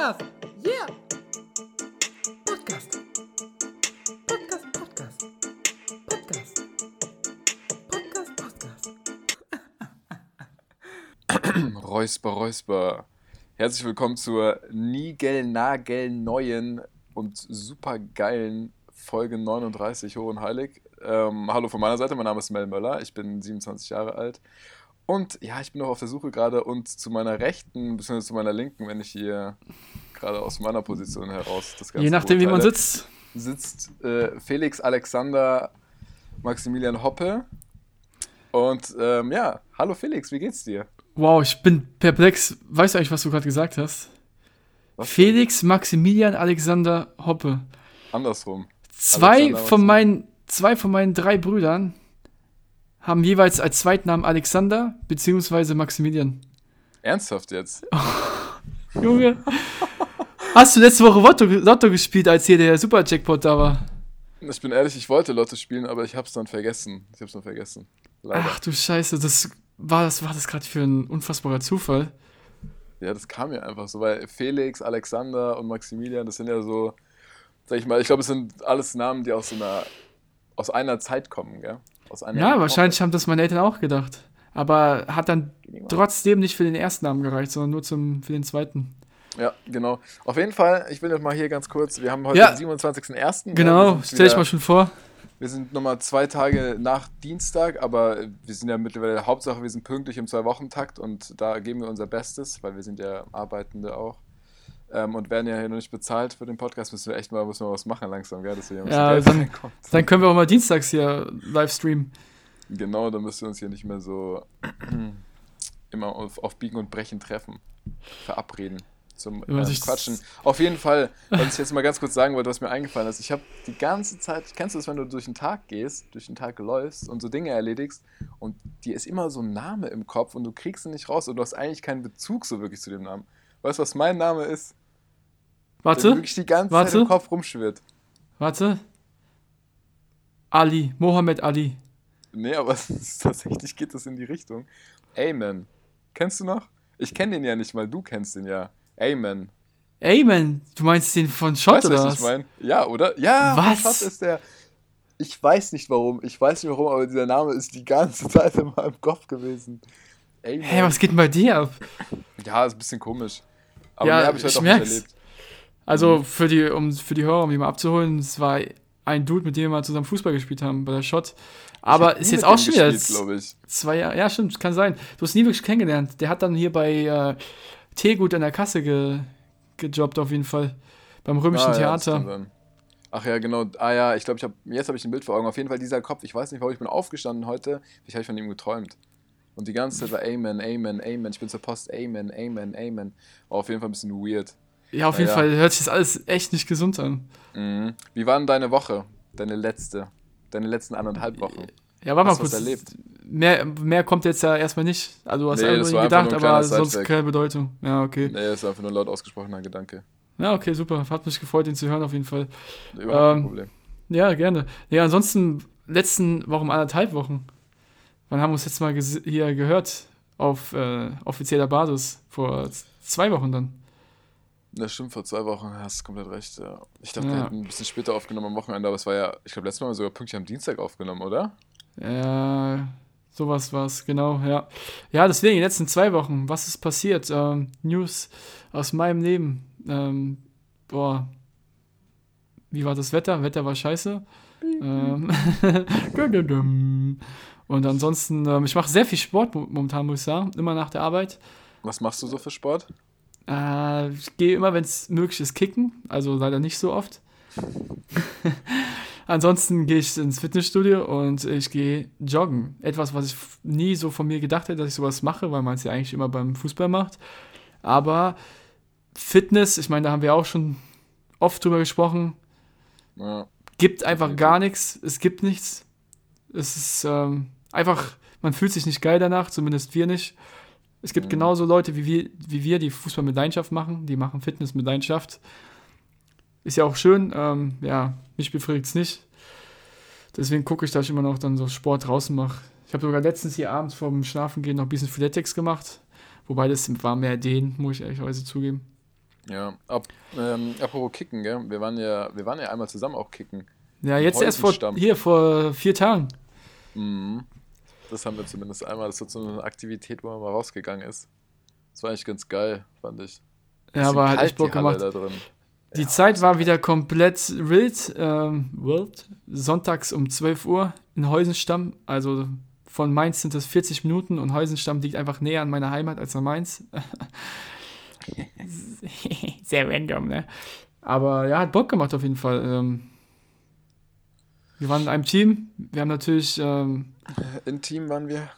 Podcast. Yeah. Podcast. Podcast, Podcast. Podcast. Podcast, Podcast. Räusper, Räusper. Herzlich willkommen zur niegelnagelneuen und super geilen Folge 39 Hoch und Heilig. Ähm, hallo von meiner Seite, mein Name ist Mel Möller, ich bin 27 Jahre alt. Und ja, ich bin noch auf der Suche gerade und zu meiner Rechten, beziehungsweise zu meiner Linken, wenn ich hier gerade aus meiner Position heraus das Ganze Je nachdem, wie man sitzt. sitzt äh, Felix Alexander Maximilian Hoppe. Und ähm, ja, hallo Felix, wie geht's dir? Wow, ich bin perplex. Weißt du eigentlich, was du gerade gesagt hast? Was Felix Maximilian Alexander Hoppe. Andersrum. Zwei Alexander von, meinen, zwei von meinen drei Brüdern haben jeweils als Zweitnamen Alexander bzw. Maximilian. Ernsthaft jetzt? Junge. Hast du letzte Woche Lotto, Lotto gespielt, als hier der Super-Jackpot da war? Ich bin ehrlich, ich wollte Lotto spielen, aber ich hab's dann vergessen. Ich hab's dann vergessen. Leider. Ach du Scheiße, das war das, war das gerade für ein unfassbarer Zufall. Ja, das kam mir einfach so, weil Felix, Alexander und Maximilian, das sind ja so, sag ich mal, ich glaube, es sind alles Namen, die aus so einer, aus einer Zeit kommen, gell? Aus einer Ja, wahrscheinlich haben das meine Eltern auch gedacht. Aber hat dann trotzdem nicht für den ersten Namen gereicht, sondern nur zum, für den zweiten. Ja, genau. Auf jeden Fall, ich will jetzt mal hier ganz kurz, wir haben heute Ja. den 27.01. gell? Wir Genau, sind stell dich wieder- mal schon vor. Wir sind nochmal zwei Tage nach Dienstag, aber wir sind ja mittlerweile, Hauptsache wir sind pünktlich im Zwei-Wochen-Takt und da geben wir unser Bestes, weil wir sind ja Arbeitende auch. Ähm, und werden ja hier noch nicht bezahlt für den Podcast, müssen wir echt mal, müssen wir was machen langsam, gell, dass wir hier ein bisschen Ja, Geld dann- reinkommt. Dann können wir auch mal dienstags hier live streamen. Genau, dann müssen wir uns hier nicht mehr so immer auf, auf Biegen und Brechen treffen, verabreden zum äh, Quatschen. Auf jeden Fall, was ich jetzt mal ganz kurz sagen wollte, was mir eingefallen ist. Ich habe die ganze Zeit, kennst du das, wenn du durch den Tag gehst, durch den Tag läufst und so Dinge erledigst und dir ist immer so ein Name im Kopf und du kriegst ihn nicht raus und du hast eigentlich keinen Bezug so wirklich zu dem Namen. Weißt du, was mein Name ist? Der Warte, wirklich die ganze Warte. Zeit im Kopf rumschwirrt. warte. Ali, Mohammed Ali. Nee, aber tatsächlich geht das in die Richtung. Amen. Kennst du noch? Ich kenne den ja nicht mal, du kennst den ja. Amen. Amen, du meinst den von Schott weißt oder was was? ich meine? Ja, oder? Ja, Was? Schott ist der. Ich weiß nicht warum, ich weiß nicht warum, aber dieser Name ist die ganze Zeit in meinem Kopf gewesen. Amen. Hä, was geht denn bei dir ab? Ja, ist ein bisschen komisch. Aber Ja, mehr habe ich heute ich auch nicht erlebt. Also für die, um für die Hörer, um die mal abzuholen, es war ein Dude, mit dem wir mal zusammen Fußball gespielt haben bei der Schott. Aber ist jetzt auch schon wieder zwei Jahre. Ja, stimmt, kann sein. Du hast ihn nie wirklich kennengelernt. Der hat dann hier bei äh, Teegut an der Kasse ge, gejobbt, auf jeden Fall. Beim römischen Ah, ja, Theater. sein. Ach ja, genau. Ah ja, ich glaube, ich habe jetzt habe ich ein Bild vor Augen. Auf jeden Fall dieser Kopf. Ich weiß nicht, warum ich bin aufgestanden heute. Ich habe von ihm geträumt. Und die ganze Zeit war Amen, Amen, Amen. Ich bin zur Post. Amen, Amen, Amen. War auf jeden Fall ein bisschen weird. Ja, auf jeden Ja. Fall hört sich das alles echt nicht gesund an. Mhm. Wie war denn deine Woche? Deine letzte? Deine letzten anderthalb Wochen? Ja, warte mal kurz. erlebt? Mehr, mehr kommt jetzt ja erstmal nicht. Also du hast Nee, einfach gedacht, aber sonst Sidetrack. keine Bedeutung. Ja, okay. Nee, das ist einfach nur laut ausgesprochener Gedanke. Ja, okay, super. Hat mich gefreut, ihn zu hören auf jeden Fall. Überhaupt kein Ähm, Problem. Ja, gerne. Ja, ansonsten letzten Wochen, anderthalb Wochen. Wann haben wir uns jetzt mal hier gehört? Auf äh, offizieller Basis. Vor zwei Wochen dann. Das stimmt, vor zwei Wochen hast du komplett recht. Ja. Ich dachte, Ja. wir hätten ein bisschen später aufgenommen am Wochenende, aber es war ja, ich glaube, letztes Mal haben wir sogar pünktlich am Dienstag aufgenommen, oder? Ja, sowas war es, genau, ja. Ja, deswegen, die letzten zwei Wochen, was ist passiert? Ähm, News aus meinem Leben. Ähm, boah. Wie war das Wetter? Wetter war scheiße. Ähm, Und ansonsten, ähm, ich mache sehr viel Sport mo- momentan, muss ich sagen. Immer nach der Arbeit. Was machst du so für Sport? Äh, ich gehe immer, wenn es möglich ist, kicken. Also leider nicht so oft. Ansonsten gehe ich ins Fitnessstudio und ich gehe joggen. Etwas, was ich nie so von mir gedacht hätte, dass ich sowas mache, weil man es ja eigentlich immer beim Fußball macht. Aber Fitness, ich meine, da haben wir auch schon oft drüber gesprochen, Ja. gibt einfach gar nichts. Es gibt nichts. Es ist ähm, einfach, man fühlt sich nicht geil danach, zumindest wir nicht. Es gibt Mhm. genauso Leute wie wir, wie wir, die Fußball mit Leidenschaft machen, die machen Fitness mit Leidenschaft. Ist ja auch schön, ähm, ja, mich befriedigt es nicht. Deswegen gucke ich, dass ich immer noch dann so Sport draußen mache. Ich habe sogar letztens hier abends vorm Schlafengehen noch ein bisschen Freeletics gemacht. Wobei das war mehr den, muss ich ehrlicherweise zugeben. Ja, ab, ähm, apropos Kicken, gell? Wir waren ja, wir waren ja einmal zusammen auch kicken. Ja, jetzt erst vor, hier vor vier Tagen. Mhm. Das haben wir zumindest einmal. Das war so eine Aktivität, wo man mal rausgegangen ist. Das war eigentlich ganz geil, fand ich. Ja, aber hat kalt, echt Bock gemacht. Da drin. Die Ja, Zeit war wieder komplett wild. Ähm, wild. Sonntags um 12 Uhr in Heusenstamm. Also von Mainz sind es 40 Minuten und Heusenstamm liegt einfach näher an meiner Heimat als an Mainz. Sehr random, ne? Aber ja, hat Bock gemacht auf jeden Fall. Ähm, wir waren in einem Team. Wir haben natürlich, ähm, In Team waren wir.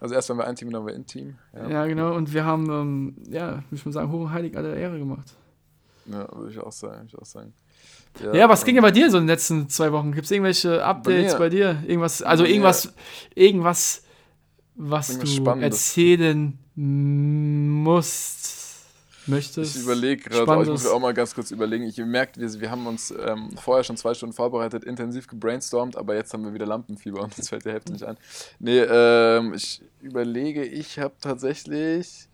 Also erst waren wir ein Team, dann waren wir in Team. ja. Ja, genau, und wir haben, ähm, ja, würde ich mal sagen, hoch und heilig alle Ehre gemacht. ja würde ich auch sagen. Würde ich auch sagen. Ja, was ging denn bei dir so in den letzten zwei Wochen? Gibt es irgendwelche Updates mir- bei, dir? Irgendwas, also Bei irgendwas, irgendwas, was Irgendwas du Spannendes. erzählen musst, möchtest? Ich überlege gerade, aber ich muss auch mal ganz kurz überlegen. Ich merke, wir, wir haben uns ähm, vorher schon zwei Stunden vorbereitet, intensiv gebrainstormt, aber jetzt haben wir wieder Lampenfieber und uns fällt die Hälfte nicht ein. Nee, ähm, ich überlege, ich habe tatsächlich.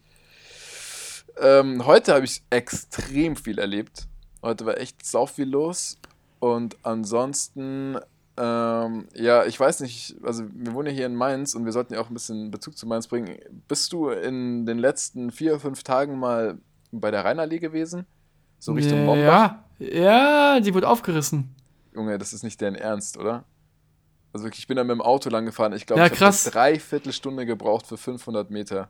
Ähm, heute habe ich extrem viel erlebt. Heute war echt sau viel los. Und ansonsten, ähm, ja, ich weiß nicht, also wir wohnen ja hier in Mainz und wir sollten ja auch ein bisschen Bezug zu Mainz bringen. Bist du in den letzten vier, fünf Tagen mal bei der Rheinallee gewesen? So Richtung Mombach? Ja, ja, die wurde aufgerissen. Junge, das ist nicht deren Ernst, oder? Also wirklich, ich bin da mit dem Auto lang gefahren. Ich glaube, Ja, ich habe krass. dreiviertel Stunde gebraucht für 500 Meter.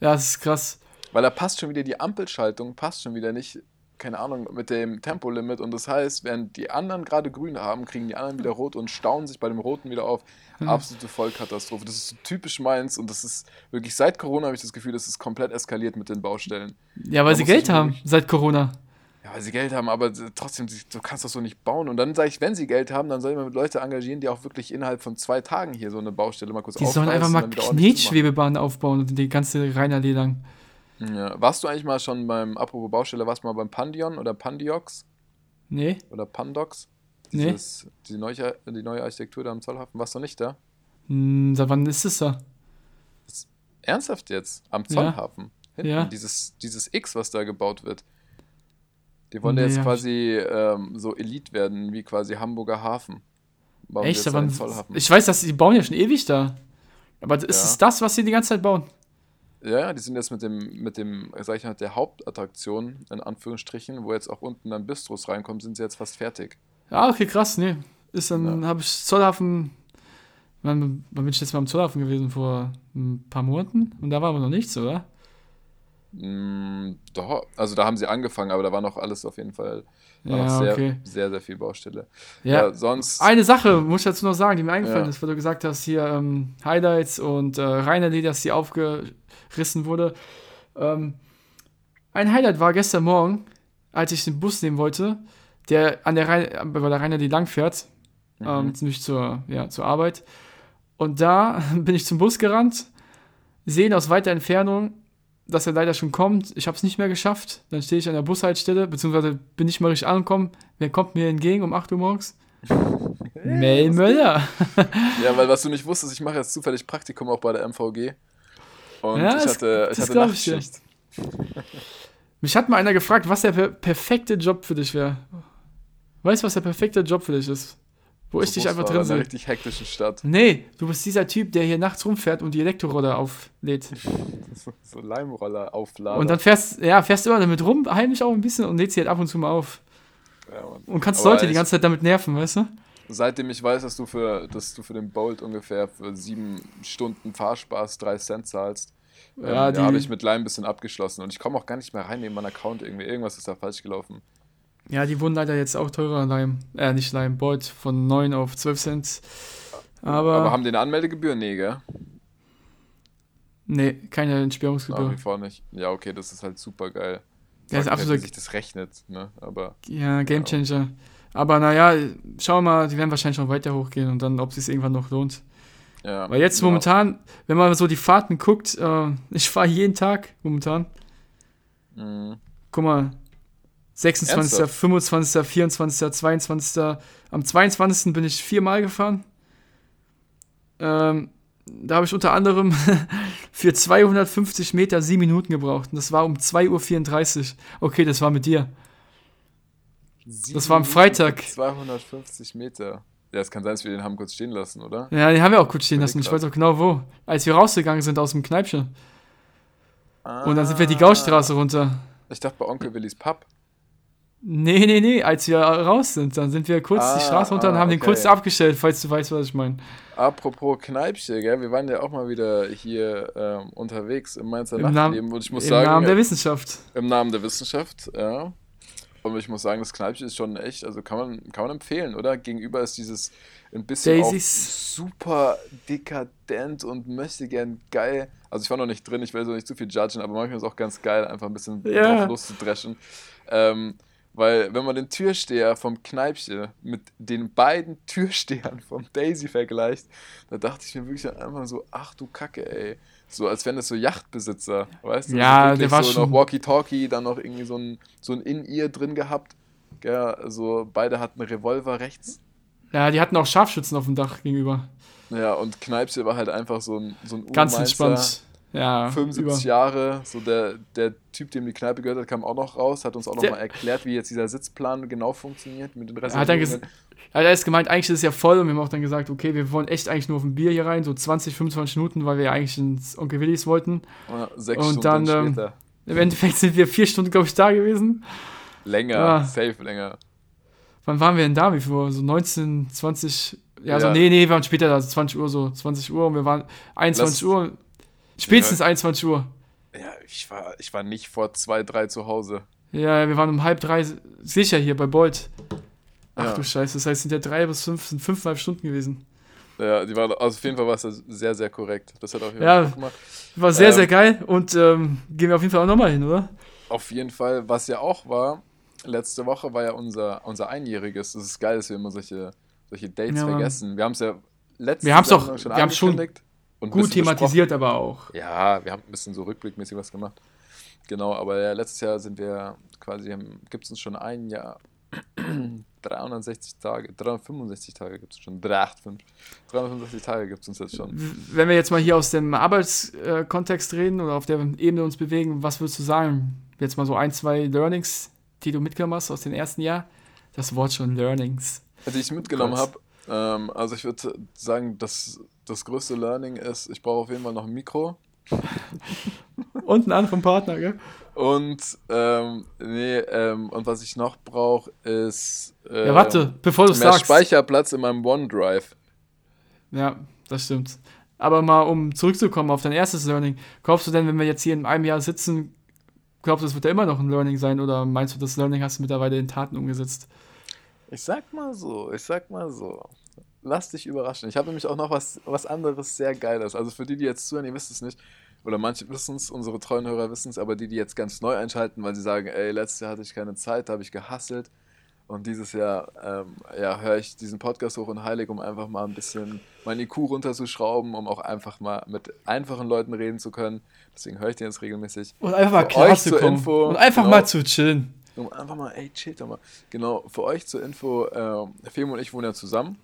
Ja, das ist krass. Weil da passt schon wieder die Ampelschaltung, passt schon wieder nicht, keine Ahnung, mit dem Tempolimit. Und das heißt, während die anderen gerade grün haben, kriegen die anderen wieder rot und stauen sich bei dem roten wieder auf. Hm. Absolute Vollkatastrophe. Das ist so typisch meins und das ist wirklich, seit Corona habe ich das Gefühl, das ist komplett eskaliert mit den Baustellen. Ja, weil Da sie Geld haben seit Corona. Ja, weil sie Geld haben, aber trotzdem, du kannst das so nicht bauen. Und dann sage ich, wenn sie Geld haben, dann soll man Leute engagieren, die auch wirklich innerhalb von zwei Tagen hier so eine Baustelle mal kurz Die sollen einfach mal. Knetschwebebahnen aufbauen und die ganze Rheinallee lang. Ja. Warst du eigentlich mal schon beim, apropos Baustelle, warst du mal beim Pandion oder Pandiox Nee? oder Pandox? Nee. Dieses, die, neue, die neue Architektur da am Zollhafen. Warst du nicht da? Hm, seit wann ist es da? Ernsthaft jetzt? Am Ja. Zollhafen? Hinten, Ja. dieses, dieses X, was da gebaut wird. Die wollen ja Nee, jetzt hab quasi ähm, so Elite werden, wie quasi Hamburger Hafen. Bauen Echt? jetzt Aber ich weiß, dass die bauen ja schon ewig da. Aber ist Ja. es das, was sie die ganze Zeit bauen? Ja, ja, die sind jetzt mit dem, mit dem, sag ich mal, der Hauptattraktion, in Anführungsstrichen, wo jetzt auch unten dann Bistros reinkommen, sind sie jetzt fast fertig. Ah, okay, krass, nee. Ist dann, Ja. habe ich Zollhafen. Wann, wann bin ich jetzt mal am Zollhafen gewesen? Vor ein paar Monaten? Und da war aber noch nichts, oder? Mm, doch, also da haben sie angefangen, aber da war noch alles auf jeden Fall, war noch Ja, sehr, okay. sehr, sehr viel Baustelle. Ja. Ja, sonst, Eine Sache muss ich dazu noch sagen, die mir eingefallen Ja. ist, weil du gesagt hast, hier ähm, Highlights und äh, dass die aufgerissen wurde. Ähm, ein Highlight war gestern Morgen, als ich den Bus nehmen wollte, der an der Rhein, bei der Rheinallee langfährt, ähm, Mhm. ziemlich zur, ja, zur Arbeit. Und da bin ich zum Bus gerannt, sehen aus weiter Entfernung, dass er leider schon kommt. Ich habe es nicht mehr geschafft. Dann stehe ich an der Bushaltestelle, beziehungsweise bin nicht mal richtig angekommen. Wer kommt mir entgegen um 8 Uhr morgens? Mel Möller. ja, weil was du nicht wusstest, ich mache jetzt zufällig Praktikum auch bei der MVG. Und Ja, ich das- hatte, ich das hatte ich dir. Nachtschicht. Mich hat mal einer gefragt, was der per perfekte Job für dich wäre. Weißt du, was der perfekte Job für dich ist? Wo ich So dich einfach drin in einer sehe. richtig hektischen Stadt. Nee, du bist dieser Typ, der hier nachts rumfährt und die Elektroroller auflädt. So, so Leimroller aufladen. Und dann fährst, ja, fährst du immer damit rum, heimlich auch ein bisschen und lädst sie halt ab und zu mal auf. ja. Und kannst Aber Leute die ich- ganze Zeit damit nerven, weißt du? Seitdem ich weiß, dass du für, dass du für den Bolt ungefähr für sieben Stunden Fahrspaß drei Cent zahlst, Ja, ähm, ja, die- habe ich mit Lime ein bisschen abgeschlossen. Und ich komme auch gar nicht mehr rein in meinen Account irgendwie. Irgendwas ist da falsch gelaufen. Ja, die wurden leider jetzt auch teurer, Lime. Äh, nicht Lime, Bolt von 9 auf 12 Cent. Aber, Aber haben die eine Anmeldegebühr? Nee, gell? nee, keine Nach Entsperrungsgebühr. wie vor nicht. Ja, okay, das ist halt super geil. Ja, ist absolut- wie sich das rechnet, ne? Aber Ja, Gamechanger. Aber naja, schauen wir mal, die werden wahrscheinlich noch weiter hochgehen und dann, ob es sich irgendwann noch lohnt. ja. Weil jetzt genau. momentan, wenn man so die Fahrten guckt, äh, ich fahre jeden Tag momentan. Mhm. Guck mal, 26., Ernsthaft? 25., 24., 22. Am 22. bin ich viermal gefahren. Ähm, da habe ich unter anderem für 250 Meter sieben Minuten gebraucht. Und das war um 2.34 Uhr. Okay, das war mit dir. Sieben war am Freitag. für 250 Meter. Ja, es kann sein, dass wir den haben kurz stehen lassen, oder? Ja, den haben wir auch kurz stehen lassen. Ich weiß auch genau wo. Als wir rausgegangen sind aus dem Kneipchen. Und dann sind wir die Gaustraße runter. Ich dachte bei Onkel Willis Pub. Nee, nee, nee, als wir raus sind, dann sind wir kurz Ah, die Straße runter und ah, haben den okay. kurz abgestellt, falls du weißt, was ich meine. Apropos Kneipchen, gell? Wir waren ja auch mal wieder hier ähm, unterwegs im Mainzer Im Nachtleben Namen, und ich muss Im sagen, Namen der äh, Wissenschaft. im Namen der Wissenschaft, ja. Und ich muss sagen, das Kneipchen ist schon echt, also kann man, kann man empfehlen, oder? Gegenüber ist dieses ein bisschen super dekadent und möchte gern geil. Also ich war noch nicht drin, ich will so nicht zu viel judgen, aber manchmal ist es auch ganz geil, einfach ein bisschen Ja. drauf loszudreschen. Ähm, weil wenn man den Türsteher vom Kneipchen mit den beiden Türstehern vom Daisy vergleicht, da dachte ich mir wirklich einfach so, ach du Kacke, ey. So als wären das so Yachtbesitzer, weißt du? Ja, so der war so schon- noch Walkie-Talkie, dann noch irgendwie so ein, so ein In-Ear drin gehabt. Ja, also beide hatten Revolver rechts. Ja, die hatten auch Scharfschützen auf dem Dach gegenüber. Ja, und Kneipse war halt einfach so ein, so ein Ganz entspannt. Ja, 75 über. Jahre, so der, der Typ, dem die Kneipe gehört hat, kam auch noch raus, hat uns auch Der- nochmal erklärt, wie jetzt dieser Sitzplan genau funktioniert mit den Er hat dann ges Reservierungen. er hat erst gemeint, eigentlich ist es ja voll und wir haben auch dann gesagt, okay, wir wollen echt eigentlich nur auf ein Bier hier rein, so 20, 25 Minuten, weil wir ja eigentlich ins Onkel Willis wollten. Ja, Sechs Und Stunden dann, ähm, später. Im Endeffekt sind wir vier Stunden, glaube ich, da gewesen. Länger, ja. safe länger. Wann waren wir denn da? Wie viel Uhr? So 19, 20. Ja, so, Ja. nee, nee, wir waren später da, so 20 Uhr, so 20 Uhr und wir waren 21 Lass- Uhr. Spätestens 21 Uhr. Ja, ich war, ich war nicht vor zwei, drei zu Hause. Ja, wir waren um halb drei sicher hier bei Bolt. Ach Ja. du Scheiße, das heißt, es sind ja drei bis fünf, sind fünfeinhalb Stunden gewesen. Ja, die war, also auf jeden Fall war es sehr, sehr korrekt. Das hat jeden Ja. Gemacht. War sehr, Ähm. sehr geil und ähm, gehen wir auf jeden Fall auch nochmal hin, oder? Auf jeden Fall, was ja auch war, letzte Woche war ja unser, unser Einjähriges. Das ist geil, dass wir immer solche, solche Dates Ja, vergessen. Wir haben es ja letzte Wir haben's doch- Sendung wir haben's schon Gut thematisiert aber auch. Ja, wir haben ein bisschen so rückblickmäßig was gemacht. Genau, aber ja, letztes Jahr sind wir quasi, gibt es uns schon ein Jahr, 360 Tage, 365 Tage gibt es schon, 385, 365 Tage gibt es uns jetzt schon. Wenn wir jetzt mal hier aus dem Arbeitskontext reden oder auf der Ebene uns bewegen, was würdest du sagen? Jetzt mal so ein, zwei Learnings, die du mitgenommen hast aus dem ersten Jahr? Das Wort schon Learnings. Die ich mitgenommen habe, ähm, also ich würde sagen, dass das größte Learning ist, ich brauche auf jeden Fall noch ein Mikro. Und einen anderen Partner, gell? Und, ähm, nee, ähm, und was ich noch brauche, ist ähm, Ja, warte, bevor du es mehr sagst. Speicherplatz in meinem OneDrive. Ja, das stimmt. Aber mal, um zurückzukommen auf dein erstes Learning, glaubst du denn, wenn wir jetzt hier in einem Jahr sitzen, glaubst du, das wird ja immer noch ein Learning sein oder meinst du, das Learning hast du mittlerweile in Taten umgesetzt? Ich sag mal so, ich sag mal so. Lass dich überraschen. Ich habe nämlich auch noch was, was anderes sehr Geiles. Also für die, die jetzt zuhören, ihr wisst es nicht, oder manche wissen es, unsere treuen Hörer wissen es, aber die, die jetzt ganz neu einschalten, weil sie sagen, ey, letztes Jahr hatte ich keine Zeit, da habe ich gehasselt. Und dieses Jahr ähm, ja, höre ich diesen Podcast hoch und heilig, um einfach mal ein bisschen mein IQ runterzuschrauben, um auch einfach mal mit einfachen Leuten reden zu können. Deswegen höre ich den jetzt regelmäßig. Und einfach mal klar zu kommen. Info, und einfach genau. mal zu chillen. Um einfach mal, ey, chill doch mal. Genau, für euch zur Info, äh, Femo und ich wohnen ja zusammen.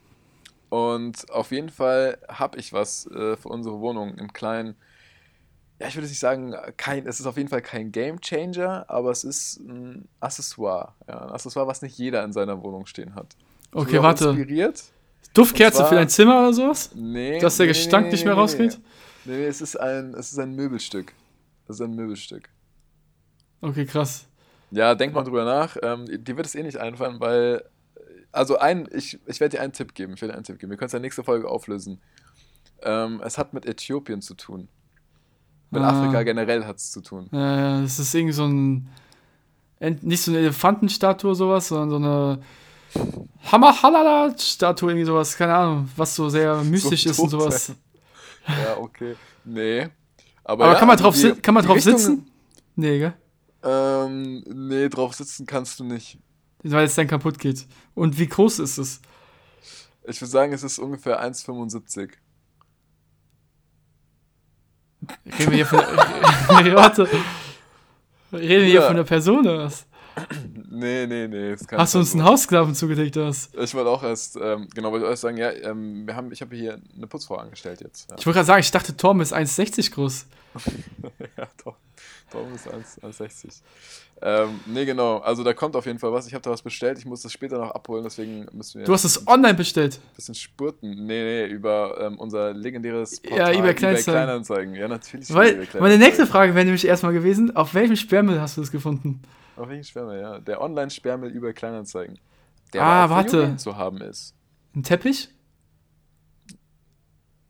Und auf jeden Fall habe ich was äh, für unsere Wohnung, einen kleinen, ja, ich würde nicht sagen, kein, es ist auf jeden Fall kein Game Changer, aber es ist ein Accessoire. Ja, ein Accessoire, was nicht jeder in seiner Wohnung stehen hat. Ich Okay, warte. Inspiriert. Duftkerze zwar- für dein Zimmer oder sowas? Nee. Dass der nee, Gestank nee, nicht mehr nee, rausgeht? Nee, nee, es ist ein, es ist ein Möbelstück. Es ist ein Möbelstück. Okay, krass. Ja, denk mal drüber nach. Ähm, dir wird es eh nicht einfallen, weil. Also, ein, ich, ich werde dir einen Tipp geben. Ich werde dir einen Tipp geben. Wir können es in der nächsten Folge auflösen. Ähm, es hat mit Äthiopien zu tun. Mit Ah. Afrika generell hat es zu tun. Ja, ja, das ist irgendwie so ein. Nicht so eine Elefantenstatue, sowas, sondern so eine. Hammerhalala-Statue, irgendwie sowas, keine Ahnung, was so sehr mystisch ist und sowas. Ja, okay. Nee. Aber, Aber ja, kann man drauf, die- kann man drauf Richtung- sitzen? Nee, gell? Ähm, nee, drauf sitzen kannst du nicht. Weil es dann kaputt geht. Und wie groß ist es? Ich würde sagen, es ist ungefähr 1,75. Reden wir hier von. nee, warte. Reden wir hier Ja. von einer Person oder was? Nee, Nee, nee, Hast du uns einen zugedeckt, oder was? Ich wollte auch erst, ähm, genau, wollte euch sagen, ja, ähm, wir haben, ich habe hier eine Putzfrau angestellt jetzt. Ja, Ich wollte gerade sagen, ich dachte, Tom ist 1,60 groß. ja doch. 1 1,60. Ähm, nee, genau. Also da kommt auf jeden Fall was. Ich habe da was bestellt. Ich muss das später noch abholen, deswegen müssen wir Du hast es online bestellt. bisschen spurten. Nee, nee, über ähm, unser legendäres Ja, eBay Kleinanzeigen. Kleinanzeigen. Ja, natürlich. über Weil, meine nächste Frage wäre nämlich erstmal gewesen, auf welchem Sperrmüll hast du das gefunden? Auf welchen Sperrmüll, ja. Der Online-Sperrmüll über Kleinanzeigen. Der Ah, warte. Zu haben ist. Ein Teppich?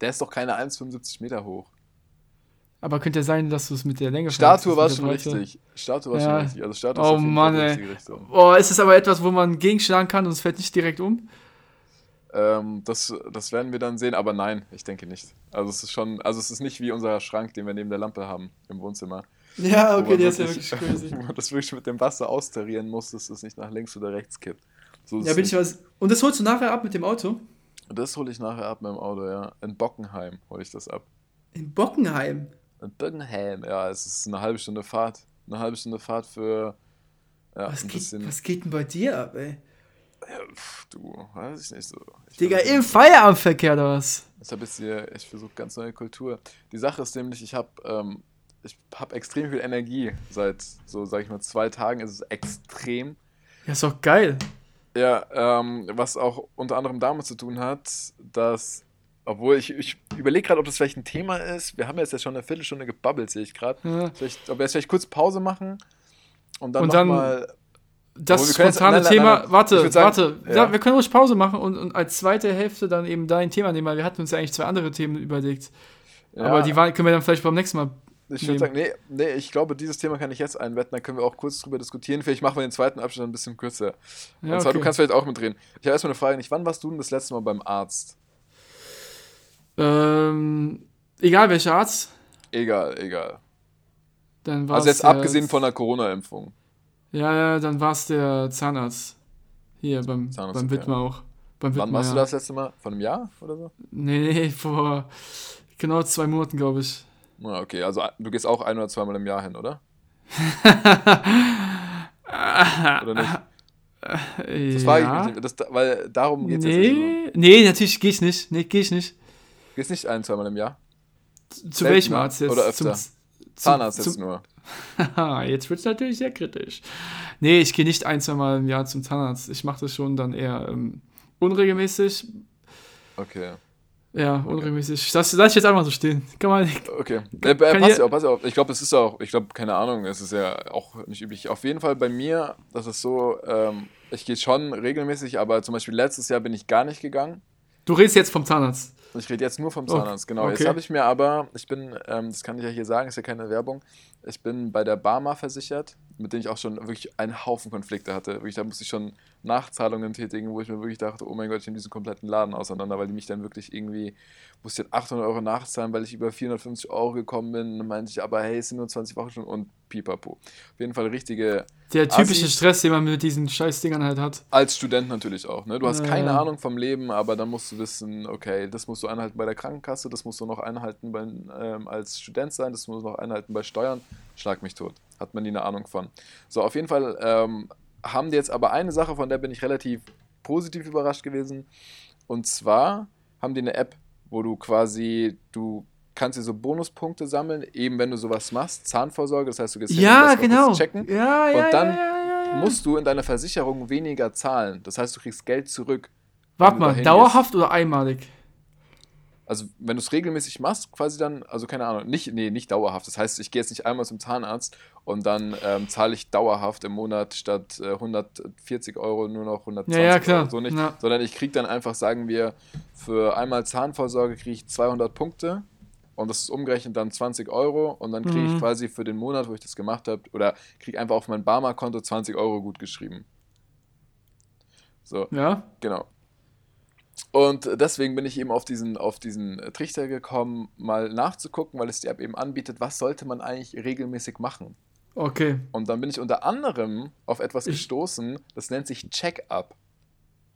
Der ist doch keine 1,75 Meter hoch. Aber könnte ja sein, dass du es mit der Länge Statue war schon der richtig. Statue war Ja. schon richtig. Also Statue Oh ist Mann, ey. richtige Richtung. Oh, ist es aber etwas, wo man gegenschlagen kann und es fällt nicht direkt um? Ähm, das, das werden wir dann sehen, aber nein, ich denke nicht. Also es ist schon, also es ist nicht wie unser Schrank, den wir neben der Lampe haben im Wohnzimmer. Ja, wo man wo man das wirklich mit dem Wasser austarieren muss, dass es nicht nach links oder rechts kippt. So ist Ja, bin ich was. Und das holst du nachher ab mit dem Auto? Das hole ich nachher ab mit dem Auto, ja. In Bockenheim hole ich das ab. In Bockenheim. In Bockenheim, ja, es ist eine halbe Stunde Fahrt. Eine halbe Stunde Fahrt für ja, Was ein geht, bisschen. was geht denn bei dir ab, ey? Ja, pf, du, weiß ich nicht so. Ich Digga, im Feierabendverkehr oder was? Ich habe jetzt hier, ich versuche ganz neue Kultur. Die Sache ist nämlich, ich habe ähm, ich hab extrem viel Energie. Seit so, sag ich mal, zwei Tagen ist es extrem. Ja, ist doch geil. Ja, ähm, was auch unter anderem damit zu tun hat, dass, obwohl ich, ich überlege gerade, ob das vielleicht ein Thema ist. Wir haben jetzt ja schon eine Viertelstunde gebabbelt, sehe ich gerade. Ja. Ob wir jetzt vielleicht kurz Pause machen und dann Und dann- nochmal. Das können jetzt- spontane nein, Thema, nein, nein. warte, sagen, warte. ja. Ja. wir können ruhig Pause machen und, und als zweite Hälfte dann eben dein Thema nehmen, weil wir hatten uns ja eigentlich zwei andere Themen überlegt. Aber die waren, können wir dann vielleicht beim nächsten Mal. Ich würde sagen, nee, nee, ich glaube, dieses Thema kann ich jetzt einwetten, dann können wir auch kurz drüber diskutieren. Vielleicht machen wir den zweiten Abschnitt ein bisschen kürzer. Ja, Und zwar, du okay. kannst vielleicht auch mitreden. Ich habe erstmal eine Frage, nicht wann warst du denn das letzte Mal beim Arzt? Ähm, egal welcher Arzt, Egal, egal. dann war Also jetzt abgesehen von der Corona-Impfung. Ja, ja, dann war es der Zahnarzt. Hier beim, Zahnarzt, beim. Wittmer auch. Beim Wann Wittmer, warst du ja. das letzte Mal? Vor einem Jahr oder so? Nee, nee, vor genau zwei Monaten, glaube ich. Na, okay, also du gehst auch ein oder zweimal im Jahr hin, oder? Oder nicht? Das frage ja. ich das, weil darum geht es jetzt. nicht Nee, nee, natürlich gehe ich nicht. Nee, gehe ich nicht. Gehst nicht ein, zweimal im Jahr? Zu Seltener welchem Arzt jetzt? oder öfter? Zum, Zahnarzt zum, jetzt nur. Jetzt wird es natürlich sehr kritisch. Nee, ich gehe nicht ein, zwei Mal im Jahr zum Zahnarzt. Ich mache das schon dann eher ähm, unregelmäßig. Okay. Ja, unregelmäßig. Das lasse ich jetzt einfach so stehen. Kann man. Okay. Äh, äh, Kann pass auf, pass auf. Ich glaube, es ist auch, ich glaube, keine Ahnung, es ist ja auch nicht üblich. Auf jeden Fall bei mir, das ist so, ähm, ich gehe schon regelmäßig, aber zum Beispiel letztes Jahr bin ich gar nicht gegangen. Du redest jetzt vom Zahnarzt. Ich rede jetzt nur vom Oh, Zahnarzt, genau. Jetzt okay. habe ich mir aber, ich bin, ähm, das kann ich ja hier sagen, ist ja keine Werbung, ich bin bei der Barma versichert, mit denen ich auch schon wirklich einen Haufen Konflikte hatte. Wirklich, da musste ich schon Nachzahlungen tätigen, wo ich mir wirklich dachte, oh mein Gott, ich nehme diesen kompletten Laden auseinander, weil die mich dann wirklich irgendwie, musste jetzt 800 Euro nachzahlen, weil ich über 450 Euro gekommen bin. Dann meinte ich, aber hey, es sind nur 20 Wochen und pipapo. Auf jeden Fall richtige Der typische Assis. Stress, den man mit diesen scheiß Dingern halt hat. als Student natürlich auch. Ne? Du hast Ja, keine. Ahnung vom Leben, aber dann musst du wissen, okay, das musst du einhalten bei der Krankenkasse, das musst du noch einhalten bei, ähm, als Student sein, das musst du noch einhalten bei Steuern. Schlag mich tot. Hat man nie eine Ahnung von. So, auf jeden Fall ähm, haben die jetzt aber eine Sache, von der bin ich relativ positiv überrascht gewesen. Und zwar haben die eine App, wo du quasi, du kannst dir so Bonuspunkte sammeln, eben wenn du sowas machst, Zahnvorsorge, das heißt, du gehst hin, Ja, das kurz genau. checken Ja, ja, Und dann ja, ja, musst du in deiner Versicherung weniger zahlen. Das heißt, du kriegst Geld zurück. Warte mal, dauerhaft oder einmalig? Also, wenn du es regelmäßig machst, quasi dann, also keine Ahnung, nicht, nee, nicht dauerhaft. Das heißt, ich gehe jetzt nicht einmal zum Zahnarzt und dann ähm, zahle ich dauerhaft im Monat statt äh, 140 Euro nur noch 120 Ja, ja, klar. Euro. So nicht, Ja. Sondern ich kriege dann einfach, sagen wir, für einmal Zahnvorsorge kriege ich 200 Punkte und das ist umgerechnet dann 20 Euro und dann kriege ich Mhm. quasi für den Monat, wo ich das gemacht habe, oder kriege einfach auf mein Barmer-Konto 20 Euro gut geschrieben. So. Ja? Genau. Und deswegen bin ich eben auf diesen, auf diesen Trichter gekommen, mal nachzugucken, weil es die App eben anbietet, was sollte man eigentlich regelmäßig machen. Okay. Und dann bin ich unter anderem auf etwas Ich- gestoßen, das nennt sich Check-up.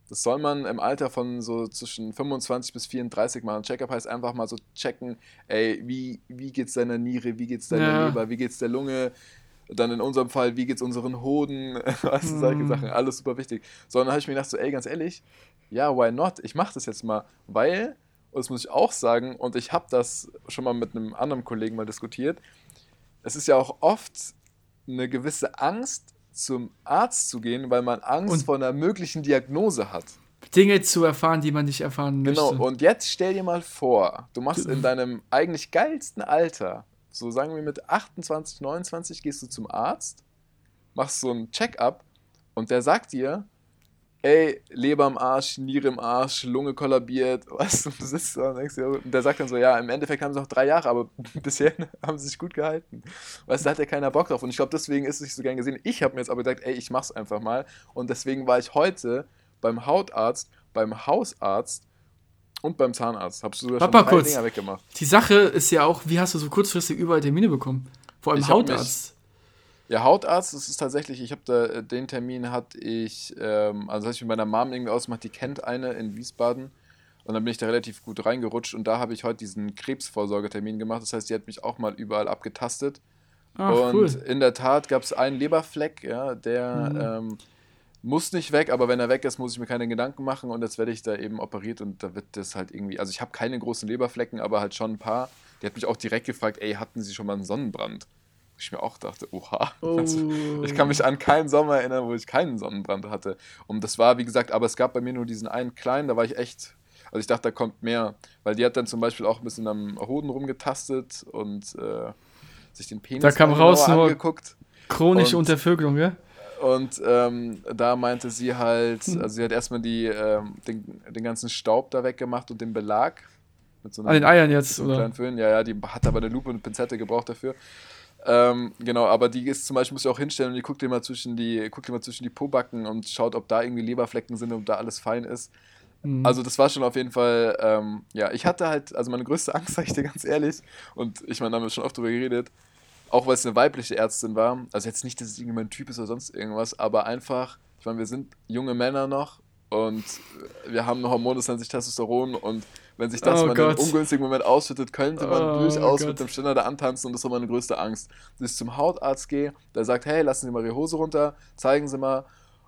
Das soll man im Alter von so zwischen 25 bis 34 machen. Check-up heißt einfach mal so checken, ey, wie, wie geht's deiner Niere, wie geht's deiner Ja. Leber, wie geht's der Lunge, Dann in unserem Fall, wie geht's unseren Hoden? Weißt du, solche Mhm. Sachen, alles super wichtig. Sondern habe ich mir gedacht, so, ey, ganz ehrlich, ja, why not? Ich mache das jetzt mal, weil, und das muss ich auch sagen, und ich habe das schon mal mit einem anderen Kollegen mal diskutiert, es ist ja auch oft eine gewisse Angst, zum Arzt zu gehen, weil man Angst Und- vor einer möglichen Diagnose hat. Dinge zu erfahren, die man nicht erfahren Genau, möchte. und jetzt stell dir mal vor, du machst in deinem eigentlich geilsten Alter, so sagen wir mit 28, 29, gehst du zum Arzt, machst so einen Check-up und der sagt dir, ey, Leber im Arsch, Niere im Arsch, Lunge kollabiert, weißt du, du sitzt da und denkst dir, und der sagt dann so, ja, im Endeffekt haben sie noch drei Jahre, aber bisher haben sie sich gut gehalten. Weißt du, da hat ja keiner Bock drauf und ich glaube, deswegen ist es nicht so gern gesehen. Ich habe mir jetzt aber gedacht, ey, ich mach's einfach mal und deswegen war ich heute beim Hautarzt, beim Hausarzt und beim Zahnarzt. Habst du sogar schon Papa, drei kurz. Dinger weggemacht. Die Sache ist ja auch, wie hast du so kurzfristig überall Termine bekommen? Vor allem Ich Hautarzt. Ja, Hautarzt, das ist tatsächlich, ich habe da, äh, den Termin hatte ich, ähm, also hatte ich mit meiner Mom irgendwie ausgemacht, die kennt eine in Wiesbaden. Und dann bin ich da relativ gut reingerutscht und da habe ich heute diesen Krebsvorsorgetermin gemacht. Das heißt, die hat mich auch mal überall abgetastet. Ach, und cool. in der Tat gab es einen Leberfleck, ja, der ähm, muss nicht weg, aber wenn er weg ist, muss ich mir keine Gedanken machen und jetzt werde ich da eben operiert und da wird das halt irgendwie, also ich habe keine großen Leberflecken, aber halt schon ein paar. Die hat mich auch direkt gefragt, ey, hatten Sie schon mal einen Sonnenbrand? Wo Ich mir auch dachte, oha. Also, Oh. ich kann mich an keinen Sommer erinnern, wo ich keinen Sonnenbrand hatte. Und das war, wie gesagt, aber es gab bei mir nur diesen einen kleinen, da war ich echt, also ich dachte, da kommt mehr. Weil die hat dann zum Beispiel auch ein bisschen am Hoden rumgetastet und äh, sich den Penis Da kam raus nur- angeguckt. Chronische und- Untervögelung, gell? Und ähm, da meinte sie halt, also sie hat erstmal die, ähm, den, den ganzen Staub da weggemacht und den Belag. Mit so An den Eiern jetzt, so einem oder? Föhn. Ja, ja, die hat aber eine Lupe und eine Pinzette gebraucht dafür. Ähm, genau, aber die ist zum Beispiel, muss ich auch hinstellen und die guckt mal zwischen die, guckt mal zwischen die Pobacken und schaut, ob da irgendwie Leberflecken sind und ob da alles fein ist. Mhm. Also das war schon auf jeden Fall, ähm, ja, ich hatte halt, also meine größte Angst, sag ich dir ganz ehrlich, und ich meine, da haben wir schon oft drüber geredet, auch weil es eine weibliche Ärztin war, also jetzt nicht, dass es irgendwie mein Typ ist oder sonst irgendwas, aber einfach, ich meine, wir sind junge Männer noch und wir haben ein Hormon, das nennt sich Testosteron und wenn sich das Oh mal in einem ungünstigen Moment ausschüttet, könnte man Oh durchaus Gott. mit dem Ständer da antanzen und das war meine größte Angst. Dass ich zum Hautarzt gehe, der sagt, hey, lassen Sie mal Ihre Hose runter, zeigen Sie mal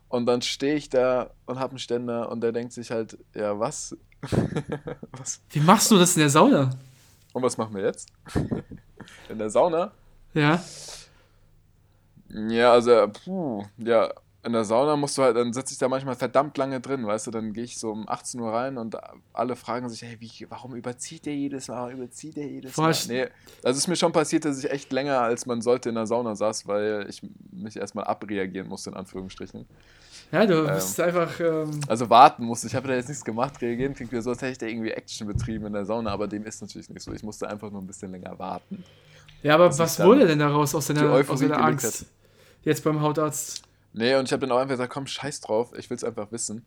und dann stehe ich da und habe einen Ständer und der denkt sich halt, ja, was? was? Wie machst du das in der Sauna? Und was machen wir jetzt? In der Sauna? Ja. Ja, also, puh, ja, in der Sauna musst du halt, dann sitze ich da manchmal verdammt lange drin, weißt du, dann gehe ich so um 18 Uhr rein und alle fragen sich, hey, wie, warum überzieht der jedes Mal, warum überzieht der jedes Mal? ich- Nee, also es ist mir schon passiert, dass ich echt länger als man sollte in der Sauna saß, weil ich mich erstmal abreagieren musste, in Anführungsstrichen. Ja, du bist einfach. Ähm, Also warten musste, ich habe da jetzt nichts gemacht, reagieren klingt wieder so, als hätte ich da irgendwie Action betrieben in der Sauna, aber dem ist natürlich nicht so. Ich musste einfach nur ein bisschen länger warten. ja, aber was wurde denn daraus aus deiner, aus deiner Angst? Jetzt beim Hautarzt. Nee, und ich habe dann auch einfach gesagt, komm, scheiß drauf, ich will es einfach wissen.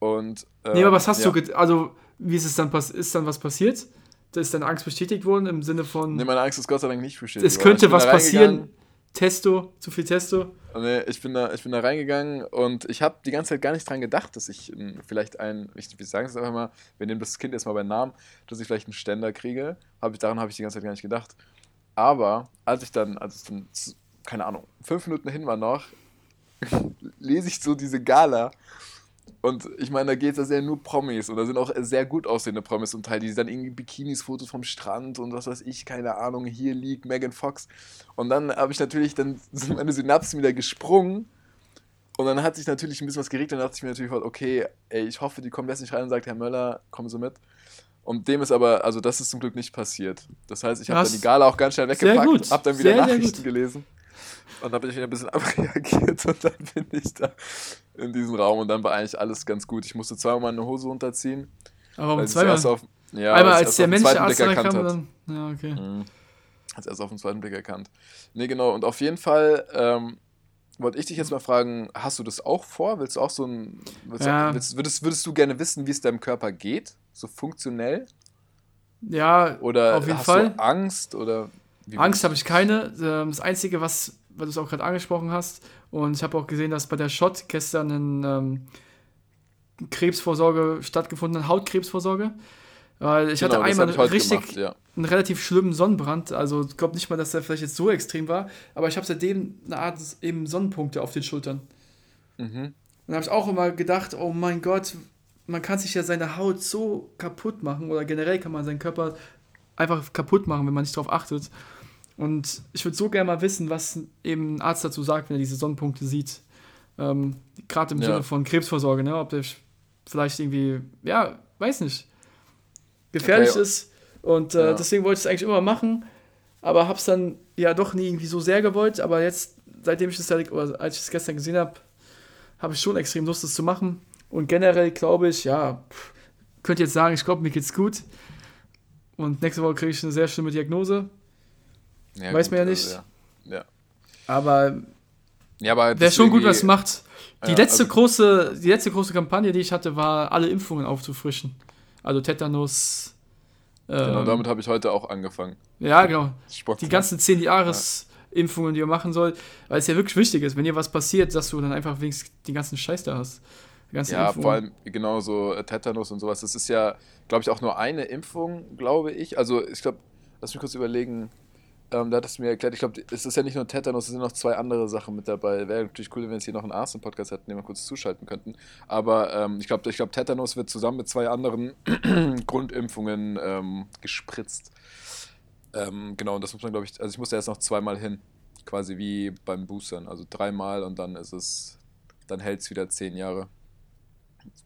Und, äh, Nee, aber was hast ja. du. Also, wie ist es dann ist dann was passiert? Da ist deine Angst bestätigt worden im Sinne von. Nee, meine Angst ist Gott sei Dank nicht bestätigt. es könnte Ich was passieren. Testo, zu viel Testo. Nee, ich bin da, ich bin da reingegangen und ich habe die ganze Zeit gar nicht dran gedacht, dass ich ähm, vielleicht ein, ich, wir sagen es einfach mal, wir nehmen das Kind erstmal beim Namen, dass ich vielleicht einen Ständer kriege. Hab ich, daran habe ich die ganze Zeit gar nicht gedacht. Aber als ich dann, als es dann, keine Ahnung, fünf Minuten hin war noch, lese ich so diese Gala. Und ich meine, da geht es ja nur Promis und da sind auch sehr gut aussehende Promis zum Teil, die dann irgendwie Bikinis, Fotos vom Strand und was weiß ich, keine Ahnung, hier liegt Megan Fox. Und dann habe ich natürlich, dann sind meine Synapsen wieder gesprungen und dann hat sich natürlich ein bisschen was geregt und dann dachte ich mir natürlich, okay, ey, ich hoffe, die kommt jetzt nicht rein und sagt, Herr Möller, kommen Sie mit. Und dem ist aber, also das ist zum Glück nicht passiert. Das heißt, ich habe dann die Gala auch ganz schnell Sehr weggepackt, habe dann wieder Sehr, sehr Nachrichten gut. gelesen und habe ich wieder ein bisschen abreagiert und dann bin ich da in diesem Raum und dann war eigentlich alles ganz gut. Ich musste zweimal meine Hose runterziehen. Aber um es zweimal. auf, ja, Einmal als es der zweiten Arzt Blick dann erkannt kam, hat. dann. Ja, okay. Mhm. Hat erst auf den zweiten Blick erkannt. Nee, genau. Und auf jeden Fall ähm, wollte ich dich jetzt mal fragen, hast du das auch vor? Willst du auch so ein. Ja. du, willst, würdest, würdest du gerne wissen, wie es deinem Körper geht? So funktionell? Ja, Oder auf jeden hast Fall. du Angst? Oder wie Angst habe ich keine. Ähm, Das Einzige, was, weil du es auch gerade angesprochen hast, und ich habe auch gesehen, dass bei der Shot gestern eine ähm, Krebsvorsorge stattgefunden hat, Hautkrebsvorsorge. Weil ich Genau, hatte einmal ich richtig gemacht, ja. einen relativ schlimmen Sonnenbrand. Also ich glaube nicht mal, dass der vielleicht jetzt so extrem war, aber ich habe seitdem eine Art eben Sonnenpunkte auf den Schultern. Mhm. Und habe ich auch immer gedacht, oh mein Gott, man kann sich ja seine Haut so kaputt machen oder generell kann man seinen Körper einfach kaputt machen, wenn man nicht darauf achtet. Und ich würde so gerne mal wissen, was eben ein Arzt dazu sagt, wenn er diese Sonnenpunkte sieht. Ähm, Gerade im Ja. Sinne von Krebsvorsorge, ne? ob der vielleicht irgendwie, ja, weiß nicht, gefährlich Okay. ist. Und äh, Ja. deswegen wollte ich es eigentlich immer machen, aber habe es dann ja doch nie irgendwie so sehr gewollt. Aber jetzt, seitdem ich das, oder als ich es gestern gesehen habe, habe ich schon extrem Lust, das zu machen. Und generell glaube ich, ja, pff, könnt ihr jetzt sagen, ich glaube, mir geht's gut. Und nächste Woche kriege ich eine sehr schlimme Diagnose. Ja, Weiß man ja also, nicht. ja. ja. Aber Ja, aber wäre schon gut, was macht. Die letzte also- große, die letzte große Kampagne, die ich hatte, war alle Impfungen aufzufrischen. Also Tetanus. Genau, ähm, damit habe ich heute auch angefangen. ja, genau. Sport Die ganzen 10 Jahres-Impfungen, die ihr machen sollt, weil es ja wirklich wichtig ist, wenn dir was passiert, dass du dann einfach wenigstens den ganzen Scheiß da hast. Ja, Impfungen. vor allem genau so äh, Tetanus und sowas. Das ist ja, glaube ich, auch nur eine Impfung, glaube ich. Also ich glaube, lass mich kurz überlegen. Ähm, da hat es mir erklärt, ich glaube, es ist ja nicht nur Tetanus, es sind noch zwei andere Sachen mit dabei. Wäre natürlich cool, wenn es hier noch einen Arzt im Podcast hätten, den wir kurz zuschalten könnten. Aber ähm, ich glaube, ich glaub, Tetanus wird zusammen mit zwei anderen Grundimpfungen ähm, gespritzt. Ähm, genau, und das muss man, glaube ich, also ich musste erst noch zweimal hin. Quasi wie beim Boostern. Also dreimal und dann ist es, dann hält es wieder zehn Jahre.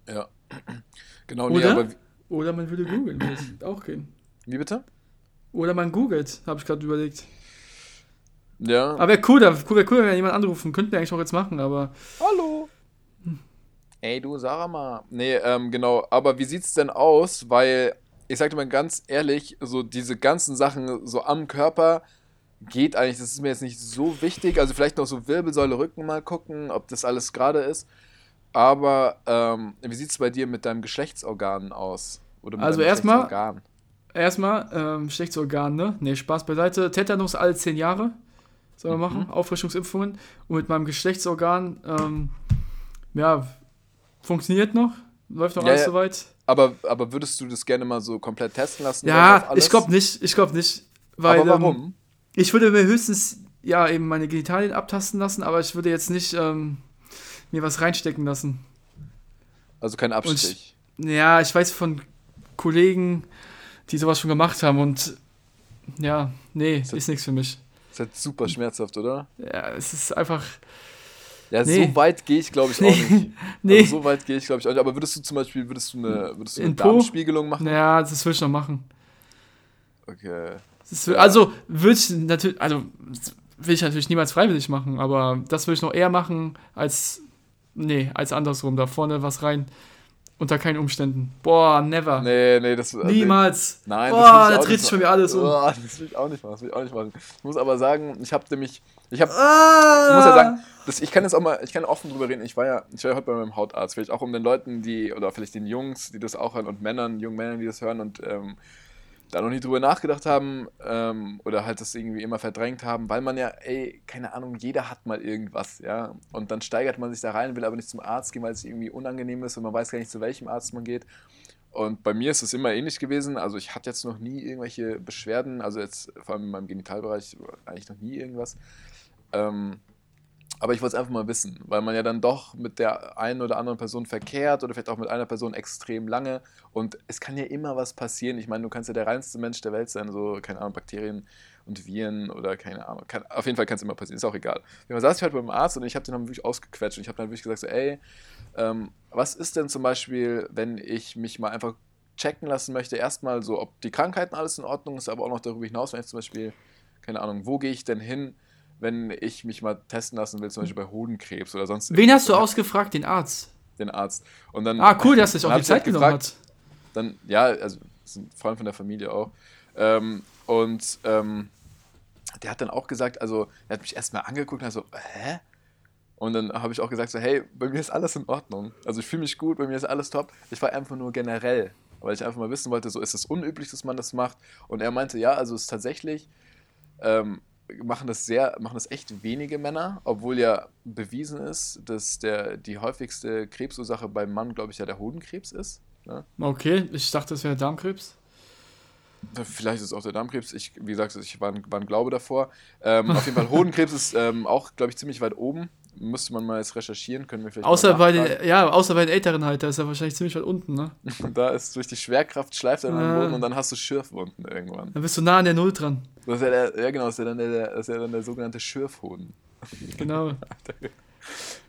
Ja. Genau, nee, Oder? aber wie, Oder man würde googeln, würde auch gehen. wie bitte? Oder man googelt, habe ich gerade überlegt. Ja. Aber wäre cool, da wär cool, wenn wir jemand anrufen. Könnten wir eigentlich auch jetzt machen, aber Hallo. Ey, du, sag mal. Nee, ähm, genau. Aber wie sieht's denn aus? Weil, ich sag dir mal ganz ehrlich, so diese ganzen Sachen so am Körper geht eigentlich, das ist mir jetzt nicht so wichtig. Also vielleicht noch so Wirbelsäule, Rücken mal gucken, ob das alles gerade ist. Aber ähm, wie sieht's bei dir mit deinem Geschlechtsorgan aus? Oder mit Also deinem erstmal- Geschlechtsorgan? Erstmal, ähm, schlechtes Organ, ne? Ne, Spaß beiseite. Tetanus alle 10 Jahre. Sollen wir Mhm. machen? Auffrischungsimpfungen. Und mit meinem Geschlechtsorgan, ähm, ja, funktioniert noch. Läuft noch Ja, alles soweit. Aber, aber würdest du das gerne mal so komplett testen lassen? Ja, ich glaube nicht. Ich glaube nicht. Weil, Aber warum? Ähm, ich würde mir höchstens, ja, eben meine Genitalien abtasten lassen, aber ich würde jetzt nicht ähm, mir was reinstecken lassen. also kein Abstrich. Ja, ich weiß von Kollegen, die sowas schon gemacht haben und ja, nee, Ist das- ist nichts für mich. ist halt super schmerzhaft, oder? Ja, es ist einfach. Ja, Nee. so weit gehe ich, glaube ich, auch nicht. Nee. Also so weit gehe ich, glaube ich, auch nicht. Aber würdest du zum Beispiel, würdest du eine, würdest du eine? Darmspiegelung machen? Naja, das will ich noch machen. Okay. Ist, also, würde ich natürlich, also, will ich natürlich niemals freiwillig machen, aber das will ich noch eher machen, als, nee, als andersrum, da vorne was rein, unter keinen Umständen. Boah, never. Nee, nee, das also, Niemals. Nein, Boah, das da dreht sich schon wieder alles um. Boah, das will ich auch nicht machen. Das will ich auch nicht machen. Ich muss aber sagen, ich habe nämlich, ich habe Ah! Ich muss ja sagen, das, ich kann jetzt auch mal, ich kann offen drüber reden. Ich war ja, ich war ja heute bei meinem Hautarzt. Vielleicht auch um den Leuten, die, oder vielleicht den Jungs, die das auch hören und Männern, jungen Männern, die das hören und ähm, da noch nie drüber nachgedacht haben ähm, oder halt das irgendwie immer verdrängt haben, weil man ja, ey, keine Ahnung, jeder hat mal irgendwas, ja. Und dann steigert man sich da rein, will aber nicht zum Arzt gehen, weil es irgendwie unangenehm ist und man weiß gar nicht, zu welchem Arzt man geht. Und bei mir ist es immer ähnlich gewesen. Also ich hatte jetzt noch nie irgendwelche Beschwerden, also jetzt vor allem in meinem Genitalbereich eigentlich noch nie irgendwas. Ähm, aber ich wollte es einfach mal wissen, weil man ja dann doch mit der einen oder anderen Person verkehrt oder vielleicht auch mit einer Person extrem lange und es kann ja immer was passieren. Ich meine, du kannst ja der reinste Mensch der Welt sein, so, keine Ahnung, Bakterien und Viren oder keine Ahnung. Kann, auf jeden Fall kann es immer passieren, ist auch egal. Jeden Fall saß ich halt beim Arzt und ich habe den dann wirklich ausgequetscht und ich habe dann wirklich gesagt, so, ey, ähm, was ist denn zum Beispiel, wenn ich mich mal einfach checken lassen möchte, erstmal so, ob die Krankheiten alles in Ordnung ist, aber auch noch darüber hinaus, wenn ich zum Beispiel, keine Ahnung, wo gehe ich denn hin, wenn ich mich mal testen lassen will, zum Beispiel bei Hodenkrebs oder sonst Wen hast du ausgefragt? Den Arzt. Den Arzt. Und dann, Ah, cool, dass sich auch die ich halt Zeit genommen gefragt, hat. Dann, ja, also ein Freund von der Familie auch. Ähm, und ähm, der hat dann auch gesagt, also er hat mich erstmal angeguckt und hat so, hä? Und dann habe ich auch gesagt, so, hey, bei mir ist alles in Ordnung. Also ich fühle mich gut, bei mir ist alles top. Ich war einfach nur generell, weil ich einfach mal wissen wollte, so ist es unüblich, dass man das macht. Und er meinte, ja, also es ist tatsächlich, ähm, machen das sehr, machen das echt wenige Männer, obwohl ja bewiesen ist, dass der, die häufigste Krebsursache beim Mann, glaube ich, ja der Hodenkrebs ist. Ne? Okay, ich dachte, das wäre Darmkrebs. Vielleicht ist es auch der Darmkrebs. Ich, wie gesagt, ich war ein, war ein Glaube davor. Ähm, auf jeden Fall Hodenkrebs ist ähm, auch, glaube ich, ziemlich weit oben. Müsste man mal jetzt recherchieren, können wir vielleicht Außer bei den, ja, außer bei den Älteren halt, da ist er wahrscheinlich ziemlich weit unten, ne? Da ist durch die Schwerkraft schleift er an den. Boden und dann hast du Schürfwunden irgendwann. Da bist du nah an der Null dran. Das ist ja, der, ja genau, das ist ja dann der, das ist ja dann der sogenannte Schürfhoden. Genau.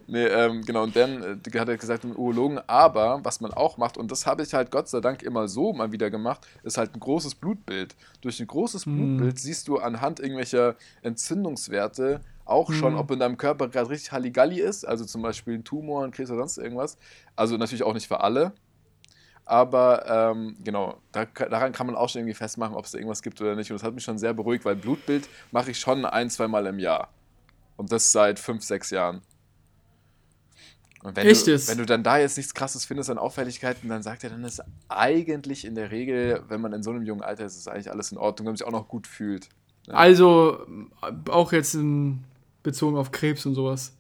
Nee, ähm, genau, und dann äh, hat er gesagt, einen Urologen, aber was man auch macht, und das habe ich halt Gott sei Dank immer so mal wieder gemacht, ist halt ein großes Blutbild. Durch ein großes Hm. Blutbild siehst du anhand irgendwelcher Entzündungswerte auch schon, Hm. ob in deinem Körper gerade richtig Halligalli ist, also zum Beispiel ein Tumor, ein Krebs oder sonst irgendwas. Also natürlich auch nicht für alle. Aber ähm, genau, da, daran kann man auch schon irgendwie festmachen, ob es da irgendwas gibt oder nicht. Und das hat mich schon sehr beruhigt, weil Blutbild mache ich schon ein, zwei Mal im Jahr. Und das seit fünf, sechs Jahren. Und wenn Echt du, jetzt? wenn du dann da jetzt nichts krasses findest an Auffälligkeiten, dann sagt er, dann ist eigentlich in der Regel, wenn man in so einem jungen Alter ist, ist eigentlich alles in Ordnung, wenn man sich auch noch gut fühlt. Also, äh, auch jetzt in, bezogen auf Krebs und sowas.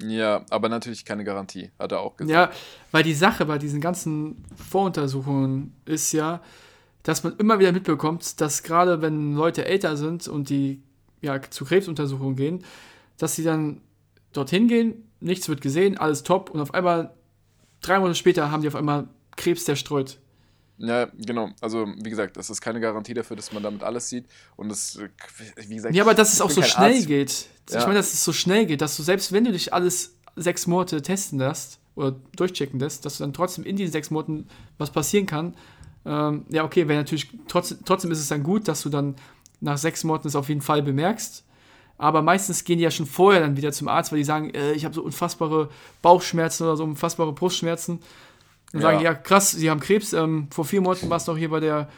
Ja, aber natürlich keine Garantie, hat er auch gesagt. Ja, weil die Sache bei diesen ganzen Voruntersuchungen ist ja, dass man immer wieder mitbekommt, dass gerade wenn Leute älter sind und die ja zu Krebsuntersuchungen gehen, dass sie dann dorthin gehen, nichts wird gesehen, alles top und auf einmal drei Monate später haben die auf einmal Krebs zerstreut. Ja, genau. Also, wie gesagt, das ist keine Garantie dafür, dass man damit alles sieht. Und das, wie gesagt, Ja, aber dass es ich auch so schnell Arzt. geht. Ich Ja. meine, dass es so schnell geht, dass du selbst wenn du dich alles sechs Monate testen lässt oder durchchecken lässt, dass du dann trotzdem in diesen sechs Monaten was passieren kann. Ähm, ja, okay, wäre natürlich trotzdem, trotzdem ist es dann gut, dass du dann nach sechs Monaten es auf jeden Fall bemerkst. Aber meistens gehen die ja schon vorher dann wieder zum Arzt, weil die sagen, äh, ich habe so unfassbare Bauchschmerzen oder so unfassbare Brustschmerzen. Dann Ja. sagen die, ja krass, sie haben Krebs. Ähm, vor vier Monaten warst du noch hier bei der,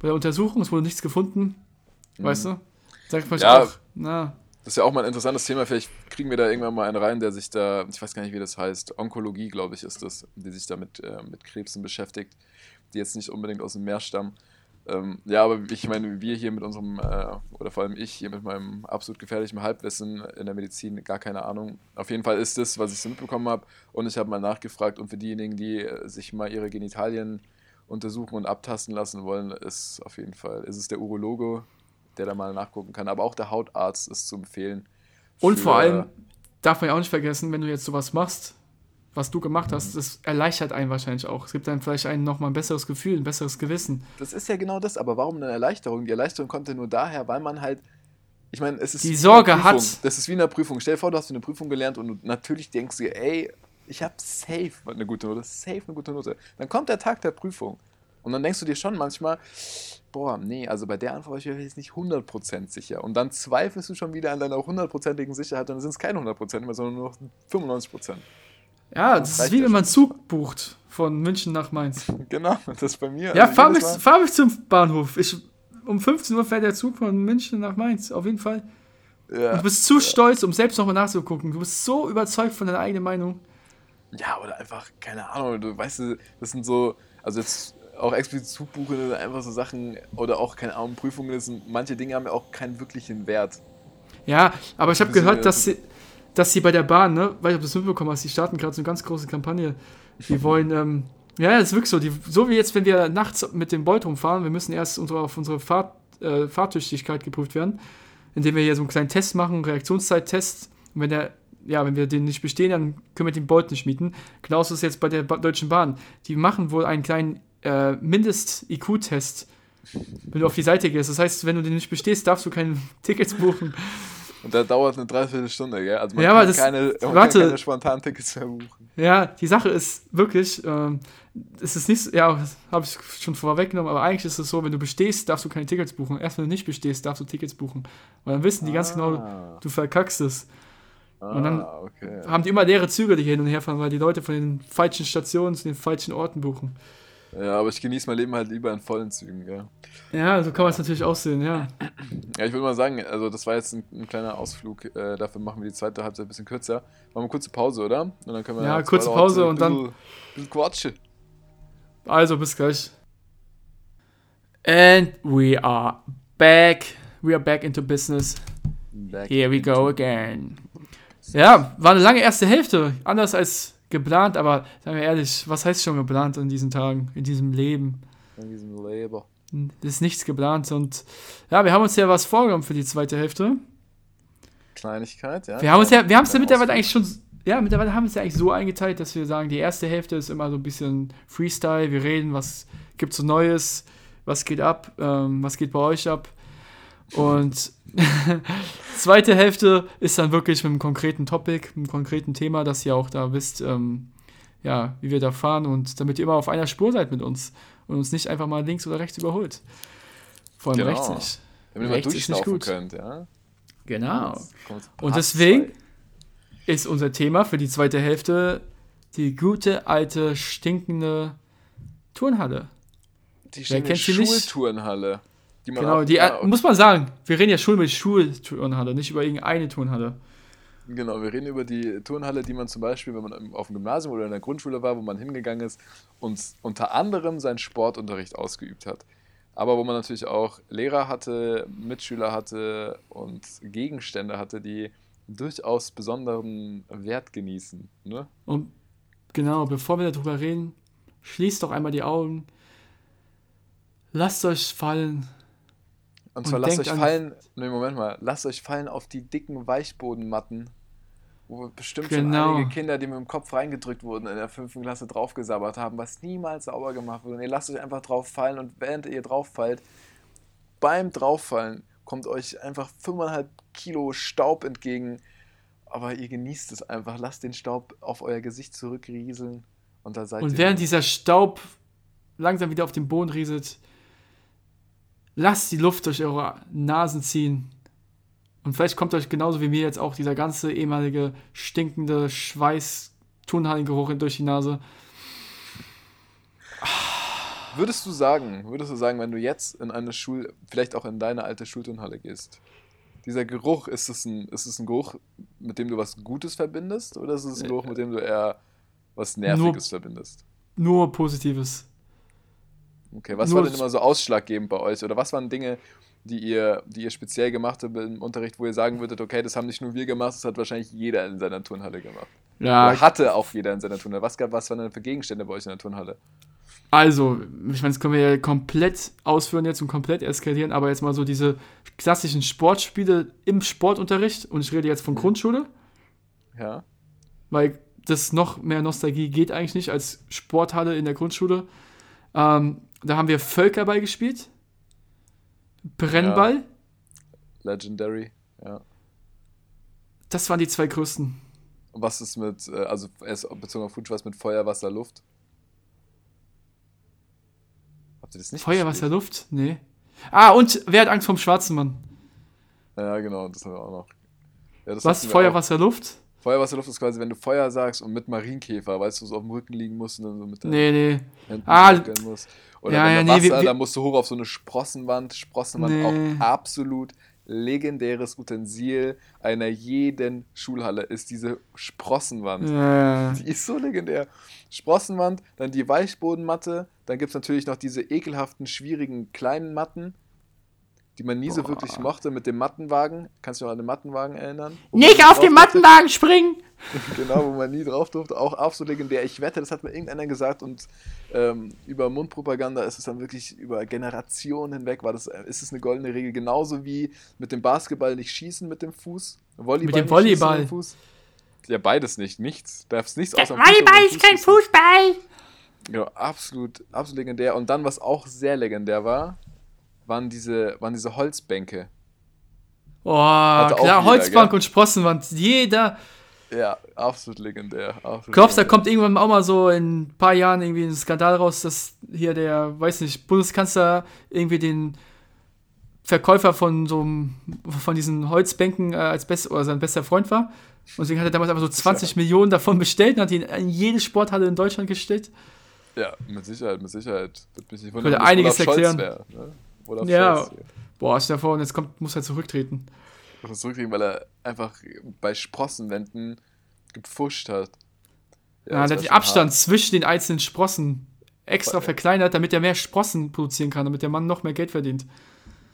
bei der Untersuchung, es wurde nichts gefunden. Weißt du? Sagt man Mhm. Ja. auch, na, Das ist ja auch mal ein interessantes Thema. Vielleicht kriegen wir da irgendwann mal einen rein, der sich da, ich weiß gar nicht, wie das heißt, Onkologie, glaube ich, ist das, die sich da mit, äh, mit Krebsen beschäftigt, die jetzt nicht unbedingt aus dem Meer stammen. Ähm, ja, aber ich meine, wir hier mit unserem, äh, oder vor allem ich hier mit meinem absolut gefährlichen Halbwissen in der Medizin, gar keine Ahnung. Auf jeden Fall ist das, was ich so mitbekommen habe. Und ich habe mal nachgefragt. Und für diejenigen, die äh, sich mal ihre Genitalien untersuchen und abtasten lassen wollen, ist auf jeden Fall, ist es der Urologe, der da mal nachgucken kann. Aber auch der Hautarzt ist zu empfehlen. Und vor allem darf man ja auch nicht vergessen, wenn du jetzt sowas machst, was du gemacht hast, das erleichtert einen wahrscheinlich auch. Es gibt dann vielleicht einen nochmal ein besseres Gefühl, ein besseres Gewissen. Das ist ja genau das, aber warum eine Erleichterung? Die Erleichterung kommt ja nur daher, weil man halt. Ich meine, es ist. Die wie Sorge eine Prüfung. hat. Das ist wie eine Prüfung. Stell dir vor, du hast eine Prüfung gelernt und du natürlich denkst dir, ey, ich habe safe eine gute Note, safe eine gute Note. Dann kommt der Tag der Prüfung. Und dann denkst du dir schon manchmal, boah, nee, also bei der Antwort bin ich jetzt nicht 100% sicher. Und dann zweifelst du schon wieder an deiner hundertprozentigen Sicherheit und dann sind es keine 100% mehr, sondern nur noch 95%. Ja, das ist wie ja wenn man. Zug bucht von München nach Mainz. Genau, das ist bei mir. Ja, also fahr mich, fahr mich zum Bahnhof. Ich, um 15 Uhr fährt der Zug von München nach Mainz, auf jeden Fall. Ja. Und du bist zu stolz, um selbst nochmal nachzugucken. Du bist so überzeugt von deiner eigenen Meinung. Ja, oder einfach, keine Ahnung, du weißt, das sind so, also jetzt auch explizit Zugbuchen oder einfach so Sachen, oder auch, keine Ahnung, Prüfungen, das sind, manche Dinge haben ja auch keinen wirklichen Wert. Ja, aber ich habe gehört, mehr dass sie, dass sie bei der Bahn, ne, weil ich ob du das mitbekommen hast, die starten gerade so eine ganz große Kampagne. Die wollen, ähm, ja, das ist wirklich so. Die, so wie jetzt, wenn wir nachts mit dem Bolt rumfahren, wir müssen erst unsere, auf unsere Fahrt, äh, Fahrtüchtigkeit geprüft werden, indem wir hier so einen kleinen Test machen, Reaktionszeittest. Und wenn der, ja, wenn wir den nicht bestehen, dann können wir den Bolt nicht mieten. Genauso ist es jetzt bei der ba Deutschen Bahn. Die machen wohl einen kleinen äh, Mindest-IQ-Test, wenn du auf die Seite gehst. Das heißt, wenn du den nicht bestehst, darfst du keine Tickets buchen. Und da dauert eine Dreiviertelstunde, gell? Also man Ja, aber kann das- keine, man warte. kann keine spontanen Tickets mehr buchen. Ja, die Sache ist wirklich, ähm, es ist nicht, so- ja, habe ich schon vorweggenommen, aber eigentlich ist es so, wenn du bestehst, darfst du keine Tickets buchen. Erst wenn du nicht bestehst, darfst du Tickets buchen. Und dann wissen die ganz genau, Ah, du verkackst es. Und dann- ah, okay. Haben die immer leere Züge, die hier hin und her fahren, weil die Leute von den falschen Stationen zu den falschen Orten buchen. Ja, aber ich genieße mein Leben halt lieber in vollen Zügen, gell? Ja, so kann man es natürlich aussehen, ja. Ja, ich würde mal sagen, also das war jetzt ein, ein kleiner Ausflug, äh, dafür machen wir die zweite Halbzeit ein bisschen kürzer. Machen wir eine kurze Pause, oder? Und dann können wir Ja, kurze Pause und dann- bisschen- bisschen quatschen. Also, bis gleich. And we are back. We are back into business. Back Here we go again. Ja, war eine lange erste Hälfte. Anders als geplant, aber sagen wir ehrlich, was heißt schon geplant in diesen Tagen, in diesem Lem? In diesem Labor. ist nichts geplant. Und ja, wir haben uns ja was vorgenommen für die zweite Hälfte. Kleinigkeit, ja. Wir haben uns ja, wir haben es ja mittlerweile eigentlich schon, ja, mittlerweile haben wir es ja eigentlich so eingeteilt, dass wir sagen, die erste Hälfte ist immer so ein bisschen Freestyle, wir reden, was gibt's so Neues, was geht ab, ähm, was geht bei euch ab. Und zweite Hälfte ist dann wirklich mit einem konkreten Topic, mit einem konkreten Thema, dass ihr auch da wisst, ähm, ja, wie wir da fahren und damit ihr immer auf einer Spur seid mit uns und uns nicht einfach mal links oder rechts überholt. Vor allem Genau. rechts nicht. Damit ihr mal Rechts ist nicht durchschnaufen gut. könnt, ja. Genau. Und deswegen ist unser Thema für die zweite Hälfte die gute, alte, stinkende Turnhalle. Die Wer kennt sie nicht? Die Genau, die ja, muss man sagen, wir reden ja schon über die Schulturnhalle, nicht über irgendeine Turnhalle. Genau, wir reden über die Turnhalle, die man zum Beispiel, wenn man auf dem Gymnasium oder in der Grundschule war, wo man hingegangen ist und unter anderem seinen Sportunterricht ausgeübt hat. Aber wo man natürlich auch Lehrer hatte, Mitschüler hatte und Gegenstände hatte, die durchaus besonderen Wert genießen. Ne? Und genau, bevor wir darüber reden, schließt doch einmal die Augen. Lasst euch fallen. Und zwar Und lasst euch fallen, nee, Moment mal, lasst euch fallen auf die dicken Weichbodenmatten, wo bestimmt Genau. schon einige Kinder, die mit dem Kopf reingedrückt wurden, in der fünften Klasse draufgesabbert haben, was niemals sauber gemacht wurde. Und ihr lasst euch einfach drauf fallen und während ihr drauf fallt, beim Drauffallen kommt euch einfach 5,5 Kilo Staub entgegen, aber ihr genießt es einfach. Lasst den Staub auf euer Gesicht zurückrieseln und da seid Und ihr. während dieser Staub langsam wieder auf den Boden rieselt, lasst die Luft durch eure Nasen ziehen. Und vielleicht kommt euch genauso wie mir jetzt auch dieser ganze ehemalige stinkende Schweiß Turnhallengeruch durch die Nase. Würdest du sagen, würdest du sagen, wenn du jetzt in eine Schul, vielleicht auch in deine alte Schulturnhalle gehst, dieser Geruch, ist es ein, ist es ein Geruch, mit dem du was Gutes verbindest oder ist es ein Geruch, mit dem du eher was Nerviges verbindest? Nur Positives. Okay, was nur war denn immer so ausschlaggebend bei euch? Oder was waren Dinge, die ihr, die ihr speziell gemacht habt im Unterricht, wo ihr sagen würdet, okay, das haben nicht nur wir gemacht, das hat wahrscheinlich jeder in seiner Turnhalle gemacht. Ja, Oder hatte auch jeder in seiner Turnhalle. Was, gab, was waren denn für Gegenstände bei euch in der Turnhalle? also, ich meine, das können wir ja komplett ausführen jetzt und komplett eskalieren, aber jetzt mal so diese klassischen Sportspiele im Sportunterricht und ich rede jetzt von Grundschule. Ja? weil das noch mehr Nostalgie geht eigentlich nicht als Sporthalle in der Grundschule. Ähm, da haben wir Völkerball gespielt, Brennball, Legendary, ja. das waren die zwei größten. Und was ist mit, äh, also bezogen auf Food, was mit Feuer, Wasser, Luft? Habt ihr das nicht Feuer, Wasser? Luft? Nee. Ah, und wer hat Angst vom schwarzen Mann? Ja, genau, das haben wir auch noch. Ja, Was? Feuer, auch. Wasser, Luft? Feuer, Wasser, Luft ist quasi, wenn du Feuer sagst und mit Marienkäfer, weißt du, so auf dem Rücken liegen musst und dann so mit den Nee, nee. Händen Ah, musst. Oder ja, wenn ja, der nee, wir- Wasser, wir- da musst du hoch auf so eine Sprossenwand. Sprossenwand Nee. auch absolut legendäres Utensil einer jeden Schulhalle ist diese Sprossenwand. Ja, Die ist so legendär. Sprossenwand, dann die Weichbodenmatte, dann gibt es natürlich noch diese ekelhaften, schwierigen kleinen Matten, die man nie so Boah. wirklich mochte mit dem Mattenwagen. Kannst du dich noch an den Mattenwagen erinnern? Nicht auf den drauf durfte? Mattenwagen springen! Genau, wo man nie drauf durfte. Auch absolut legendär. Ich wette, das hat mir irgendeiner gesagt und ähm, über Mundpropaganda ist es dann wirklich über Generationen hinweg, war das, äh, ist es eine goldene Regel. Genauso wie mit dem Basketball nicht schießen mit dem Fuß. Volleyball Mit dem Volleyball. mit dem Fuß. Ja, beides nicht. Nichts. Darfst nichts Das außer dem Fuß Volleyball ist kein. Fußball! Genau, absolut, absolut legendär. Und dann, was auch sehr legendär war, waren diese, waren diese Holzbänke. Oh, Hatte klar, jeder, Holzbank gell? und Sprossenwand. Jeder. Ja, absolut legendär. Absolut Glaubst du, da kommt irgendwann auch mal so in ein paar Jahren irgendwie ein Skandal raus, dass hier der, weiß nicht, Bundeskanzler irgendwie den Verkäufer von so von diesen Holzbänken äh, als best oder sein bester Freund war? Und deswegen hat er damals einfach so 20 Millionen davon bestellt und hat die in, jede Sporthalle in Deutschland gestellt. Ja, mit Sicherheit, mit Sicherheit. Würde mich nicht wundern, einiges erklären. wär, ne? Olaf Ja. Hier. Boah, stell dir vor, und jetzt kommt, muss er zurücktreten. Muss er zurückkriegen, weil er einfach bei Sprossenwänden gepfuscht hat. Ja, das der hat den Abstand zwischen den einzelnen Sprossen extra ja. verkleinert, damit er mehr Sprossen produzieren kann, damit der Mann noch mehr Geld verdient. Hart.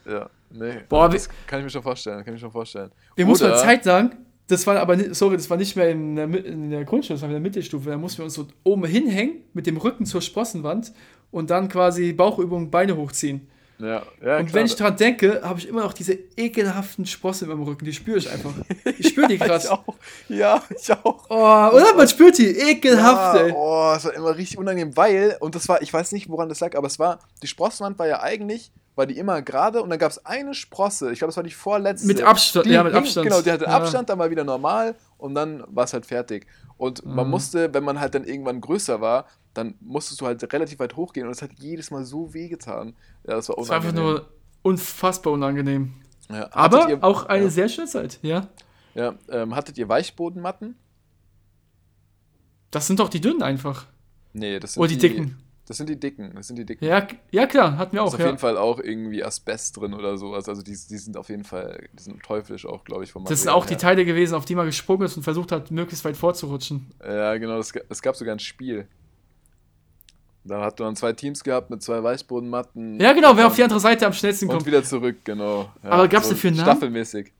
Ja, nee. Boah, das kann ich mir schon vorstellen, kann ich mir schon vorstellen. Wir muss Oder- mal Zeit sagen, das war aber nicht, sorry, das war nicht mehr in der, in der Grundschule, das war in der Mittelstufe. Da mussten wir uns so oben hinhängen mit dem Rücken zur Sprossenwand und dann quasi Bauchübung, Beine hochziehen. Ja, ja Und klar. wenn ich dran denke, habe ich immer noch diese ekelhaften Sprossen im Rücken. Die spüre ich einfach. Ich spüre die ich gerade. auch. Ja, ich auch. Oh, oder? Man spürt die. Ekelhaft, ja, ey. Oh, es war immer richtig unangenehm, weil, und das war, ich weiß nicht, woran das lag, aber es war, die Sprossenwand war ja eigentlich, war die immer gerade und dann gab es eine Sprosse, ich glaube, das war die vorletzte. Mit Abstand, ja, mit Abstand. Genau, die hatte Ja. Abstand, dann war wieder normal und dann war es halt fertig. Und man Mhm. musste, wenn man halt dann irgendwann größer war, dann musstest du halt relativ weit hochgehen und es hat jedes Mal so wehgetan. Ja, das war Das war einfach unangenehm. nur unfassbar unangenehm. Ja, Aber ihr, auch eine ja. sehr schöne Zeit, ja. Ja, ähm, hattet ihr Weichbodenmatten? Das sind doch die dünnen einfach. Nee, das sind Oder Oh, die dicken. Das sind die dicken, das sind die dicken. Ja, ja klar, hatten wir auch, ist auf ja. jeden Fall auch irgendwie Asbest drin oder sowas. Also die, die sind auf jeden Fall, die sind teuflisch auch, glaube ich, vom Das sind auch die her. Teile gewesen, auf die man gesprungen ist und versucht hat, möglichst weit vorzurutschen. Ja, genau, es, es gab sogar ein Spiel. Da hat man zwei Teams gehabt mit zwei Weißbodenmatten. Ja, genau, wer und auf die andere Seite am schnellsten Und kommt. wieder zurück, genau. Ja, Aber gab's dafür einen Namen? Staffelmäßig.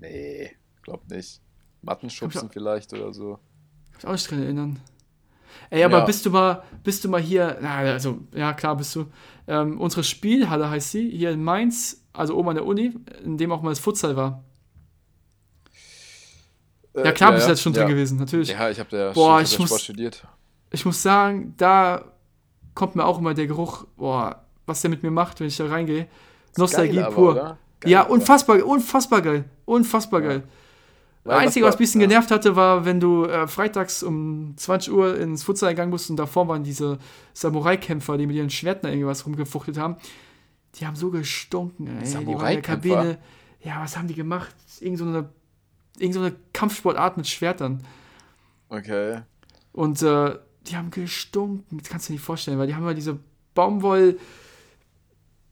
Nee, glaub nicht. Mattenschubsen vielleicht oder so. Kann mich auch nicht dran erinnern. Ey, aber Ja. bist du mal, bist du mal hier, na, also, ja, klar bist du. Ähm, unsere Spielhalle heißt sie, hier in Mainz, also oben an der Uni, in dem auch mal das Futsal war. Äh, Ja, klar bist du jetzt schon ja. drin gewesen, natürlich. Ja, ich habe der, Boah, ich ich hab der muss- studiert. Ich muss sagen, da kommt mir auch immer der Geruch, boah, was der mit mir macht, wenn ich da reingehe. Nostalgie Geil aber, pur. oder? Geil ja, aber. unfassbar, unfassbar geil. Unfassbar Ja. geil. Das Einzige, was ein bisschen ja. genervt hatte, war, wenn du äh, freitags um 20 Uhr ins Futsal gegangen bist und davor waren diese Samurai-Kämpfer, die mit ihren Schwertern irgendwas rumgefuchtelt haben. Die haben so gestunken, ey. Die waren in der Samurai-Kämpfer? Kabine. Ja, was haben die gemacht? Irgend so eine, irgend so eine Kampfsportart mit Schwertern. Okay. Und äh, die haben gestunken. Das kannst du dir nicht vorstellen, weil die haben ja diese Baumwoll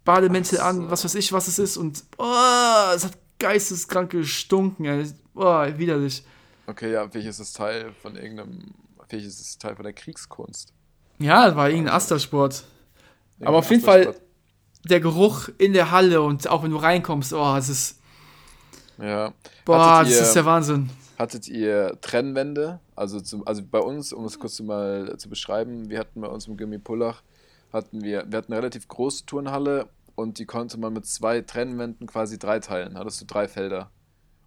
Bademäntel so. an, was weiß ich, was es ist. Und oh, es hat geisteskrank gestunken, ey. Oh, widerlich. Okay, ja, welches ist Teil von irgendeinem, welches ist Teil von der Kriegskunst? Ja, das war irgendein Astersport. Aber auf jeden Irgendein Fall- Der Geruch in der Halle und auch wenn du reinkommst, oh, es ist, Ja. boah, das ist der Wahnsinn. Hattet ihr Trennwände? Also, zum, also bei uns, um es kurz mal zu beschreiben, wir hatten bei uns im Gimmi Pullach, hatten wir, wir hatten eine relativ große Turnhalle und die konnte man mit zwei Trennwänden quasi dreiteilen. Hattest du drei Felder.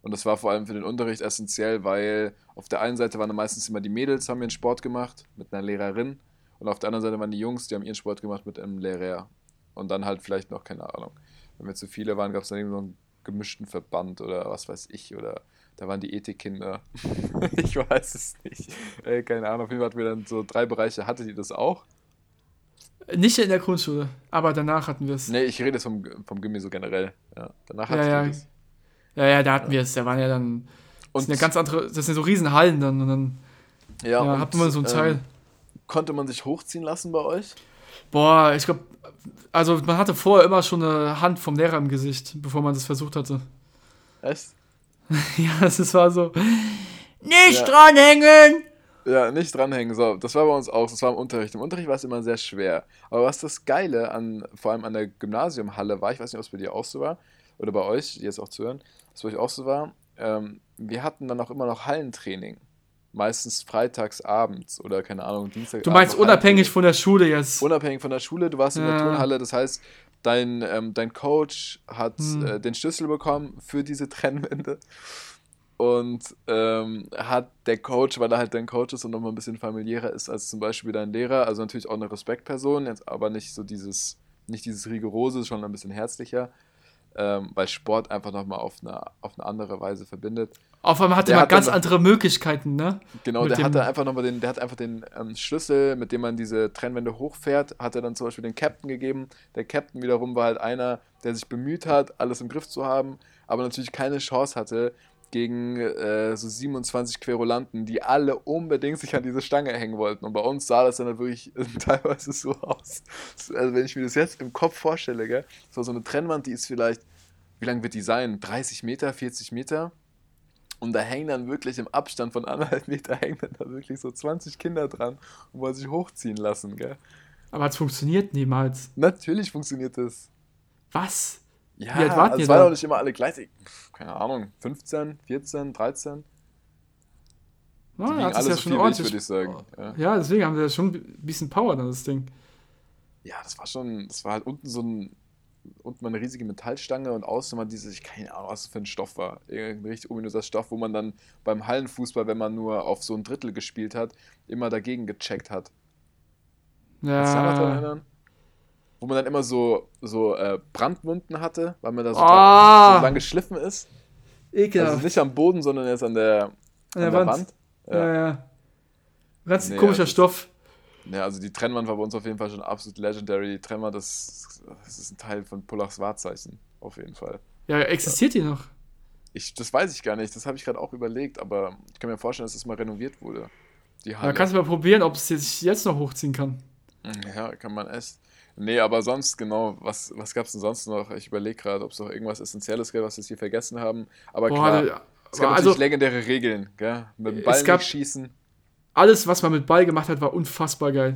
Und das war vor allem für den Unterricht essentiell, weil auf der einen Seite waren meistens immer die Mädels, haben ihren Sport gemacht mit einer Lehrerin. Und auf der anderen Seite waren die Jungs, die haben ihren Sport gemacht mit einem Lehrer. Und dann halt vielleicht noch, keine Ahnung. Wenn wir zu viele waren, gab es dann irgendwie so einen gemischten Verband oder was weiß ich. Oder da waren die Ethikkinder. ich weiß es nicht. Ey, keine Ahnung. Auf jeden Fall hatten wir dann so drei Bereiche. Hattet ihr das auch? Nicht in der Grundschule, aber danach hatten wir es. Nee, ich rede jetzt vom, vom Gimmi so generell. Ja, danach Ja, hattet ja. ihr das. Ja, ja, da hatten wir es. Da waren ja dann, das Und, sind ja ganz andere, das sind so Riesenhallen dann und dann ja, ja, und, hat man so einen Teil. Ähm, konnte man sich hochziehen lassen bei euch? Boah, ich glaube, also man hatte vorher immer schon eine Hand vom Lehrer im Gesicht, bevor man das versucht hatte. Echt? Ja, das war so. Nicht Ja. dranhängen! Ja, nicht dranhängen. So, das war bei uns auch. Das war im Unterricht. Im Unterricht war es immer sehr schwer. Aber was das Geile an, vor allem an der Gymnasiumhalle war, ich weiß nicht, ob es bei dir auch so war, oder bei euch, die jetzt auch zuhören, was bei euch auch so war, ähm, wir hatten dann auch immer noch Hallentraining. Meistens freitags abends oder keine Ahnung, Dienstag. Du meinst unabhängig von der Schule jetzt. Unabhängig von der Schule, du warst in der Ja. Turnhalle, das heißt, dein, ähm, dein Coach hat Hm. äh, den Schlüssel bekommen für diese Trennwände. Und ähm, hat der Coach, weil er halt dein Coach ist und nochmal ein bisschen familiärer ist als zum Beispiel dein Lehrer, also natürlich auch eine Respektperson, jetzt aber nicht so dieses, nicht dieses rigorose, schon ein bisschen herzlicher, ähm, weil Sport einfach nochmal auf eine, auf eine andere Weise verbindet. Auf einmal hatte Der man hat ganz dann- andere Möglichkeiten, ne? Genau, Mit der hatte einfach nochmal den, der hat einfach den ähm, Schlüssel, mit dem man diese Trennwände hochfährt, hat er dann zum Beispiel den Captain gegeben. Der Captain wiederum war halt einer, der sich bemüht hat, alles im Griff zu haben, aber natürlich keine Chance hatte gegen äh, so 27 Querulanten, die alle unbedingt sich an diese Stange hängen wollten. Und bei uns sah das dann halt wirklich teilweise so aus. Also wenn ich mir das jetzt im Kopf vorstelle, gell, das war so eine Trennwand, die ist vielleicht, wie lang wird die sein? 30 Meter, 40 Meter? Und da hängen dann wirklich im Abstand von anderthalb Meter hängen dann da wirklich so 20 Kinder dran und wollen sich hochziehen lassen, gell? Aber es funktioniert niemals. Natürlich funktioniert das. Was? Ja, Wie alt wart also es waren da? auch nicht immer alle gleich. Keine Ahnung, 15, 14, 13. Die Ah, wiegen hat das alle ja so schon viel ordentlich. würde ich sagen. Ja. Ja, deswegen haben wir schon ein bisschen Power dann, das Ding. ja, das war schon, das war halt unten so ein, unten mal eine riesige Metallstange und außen mal dieses, ich keine Ahnung, was das für ein Stoff war. Irgendein richtig ominöser Stoff, wo man dann beim Hallenfußball, wenn man nur auf so ein Drittel gespielt hat, immer dagegen gecheckt hat. Kannst du daran Ja. erinnern? Wo man dann immer so, so äh, Brandwunden hatte, weil man da so, Ah! so lang geschliffen ist. Ekelhaft. Also nicht am Boden, sondern jetzt an der, an der Wand. Ja. ja, ja. Ganz Nee, komischer also- Stoff. Ja, also die Trennwand war bei uns auf jeden Fall schon absolut legendary. Die Trennwand, das, das ist ein Teil von Pullachs Wahrzeichen, auf jeden Fall. Ja, existiert die noch? Ich, das weiß ich gar nicht, das habe ich gerade auch überlegt, aber ich kann mir vorstellen, dass es mal renoviert wurde. Die Da Halle. kannst du mal probieren, ob es sich jetzt noch hochziehen kann. Ja, kann man echt. Nee, aber sonst, genau, was, was gab es denn sonst noch? Ich überlege gerade, ob es noch irgendwas Essentielles gab, was wir hier vergessen haben. Aber Boah, klar, da- es gab natürlich also- legendäre Regeln, gell? Mit dem Es Ball gab- schießen. Alles, was man mit Ball gemacht hat, war unfassbar geil.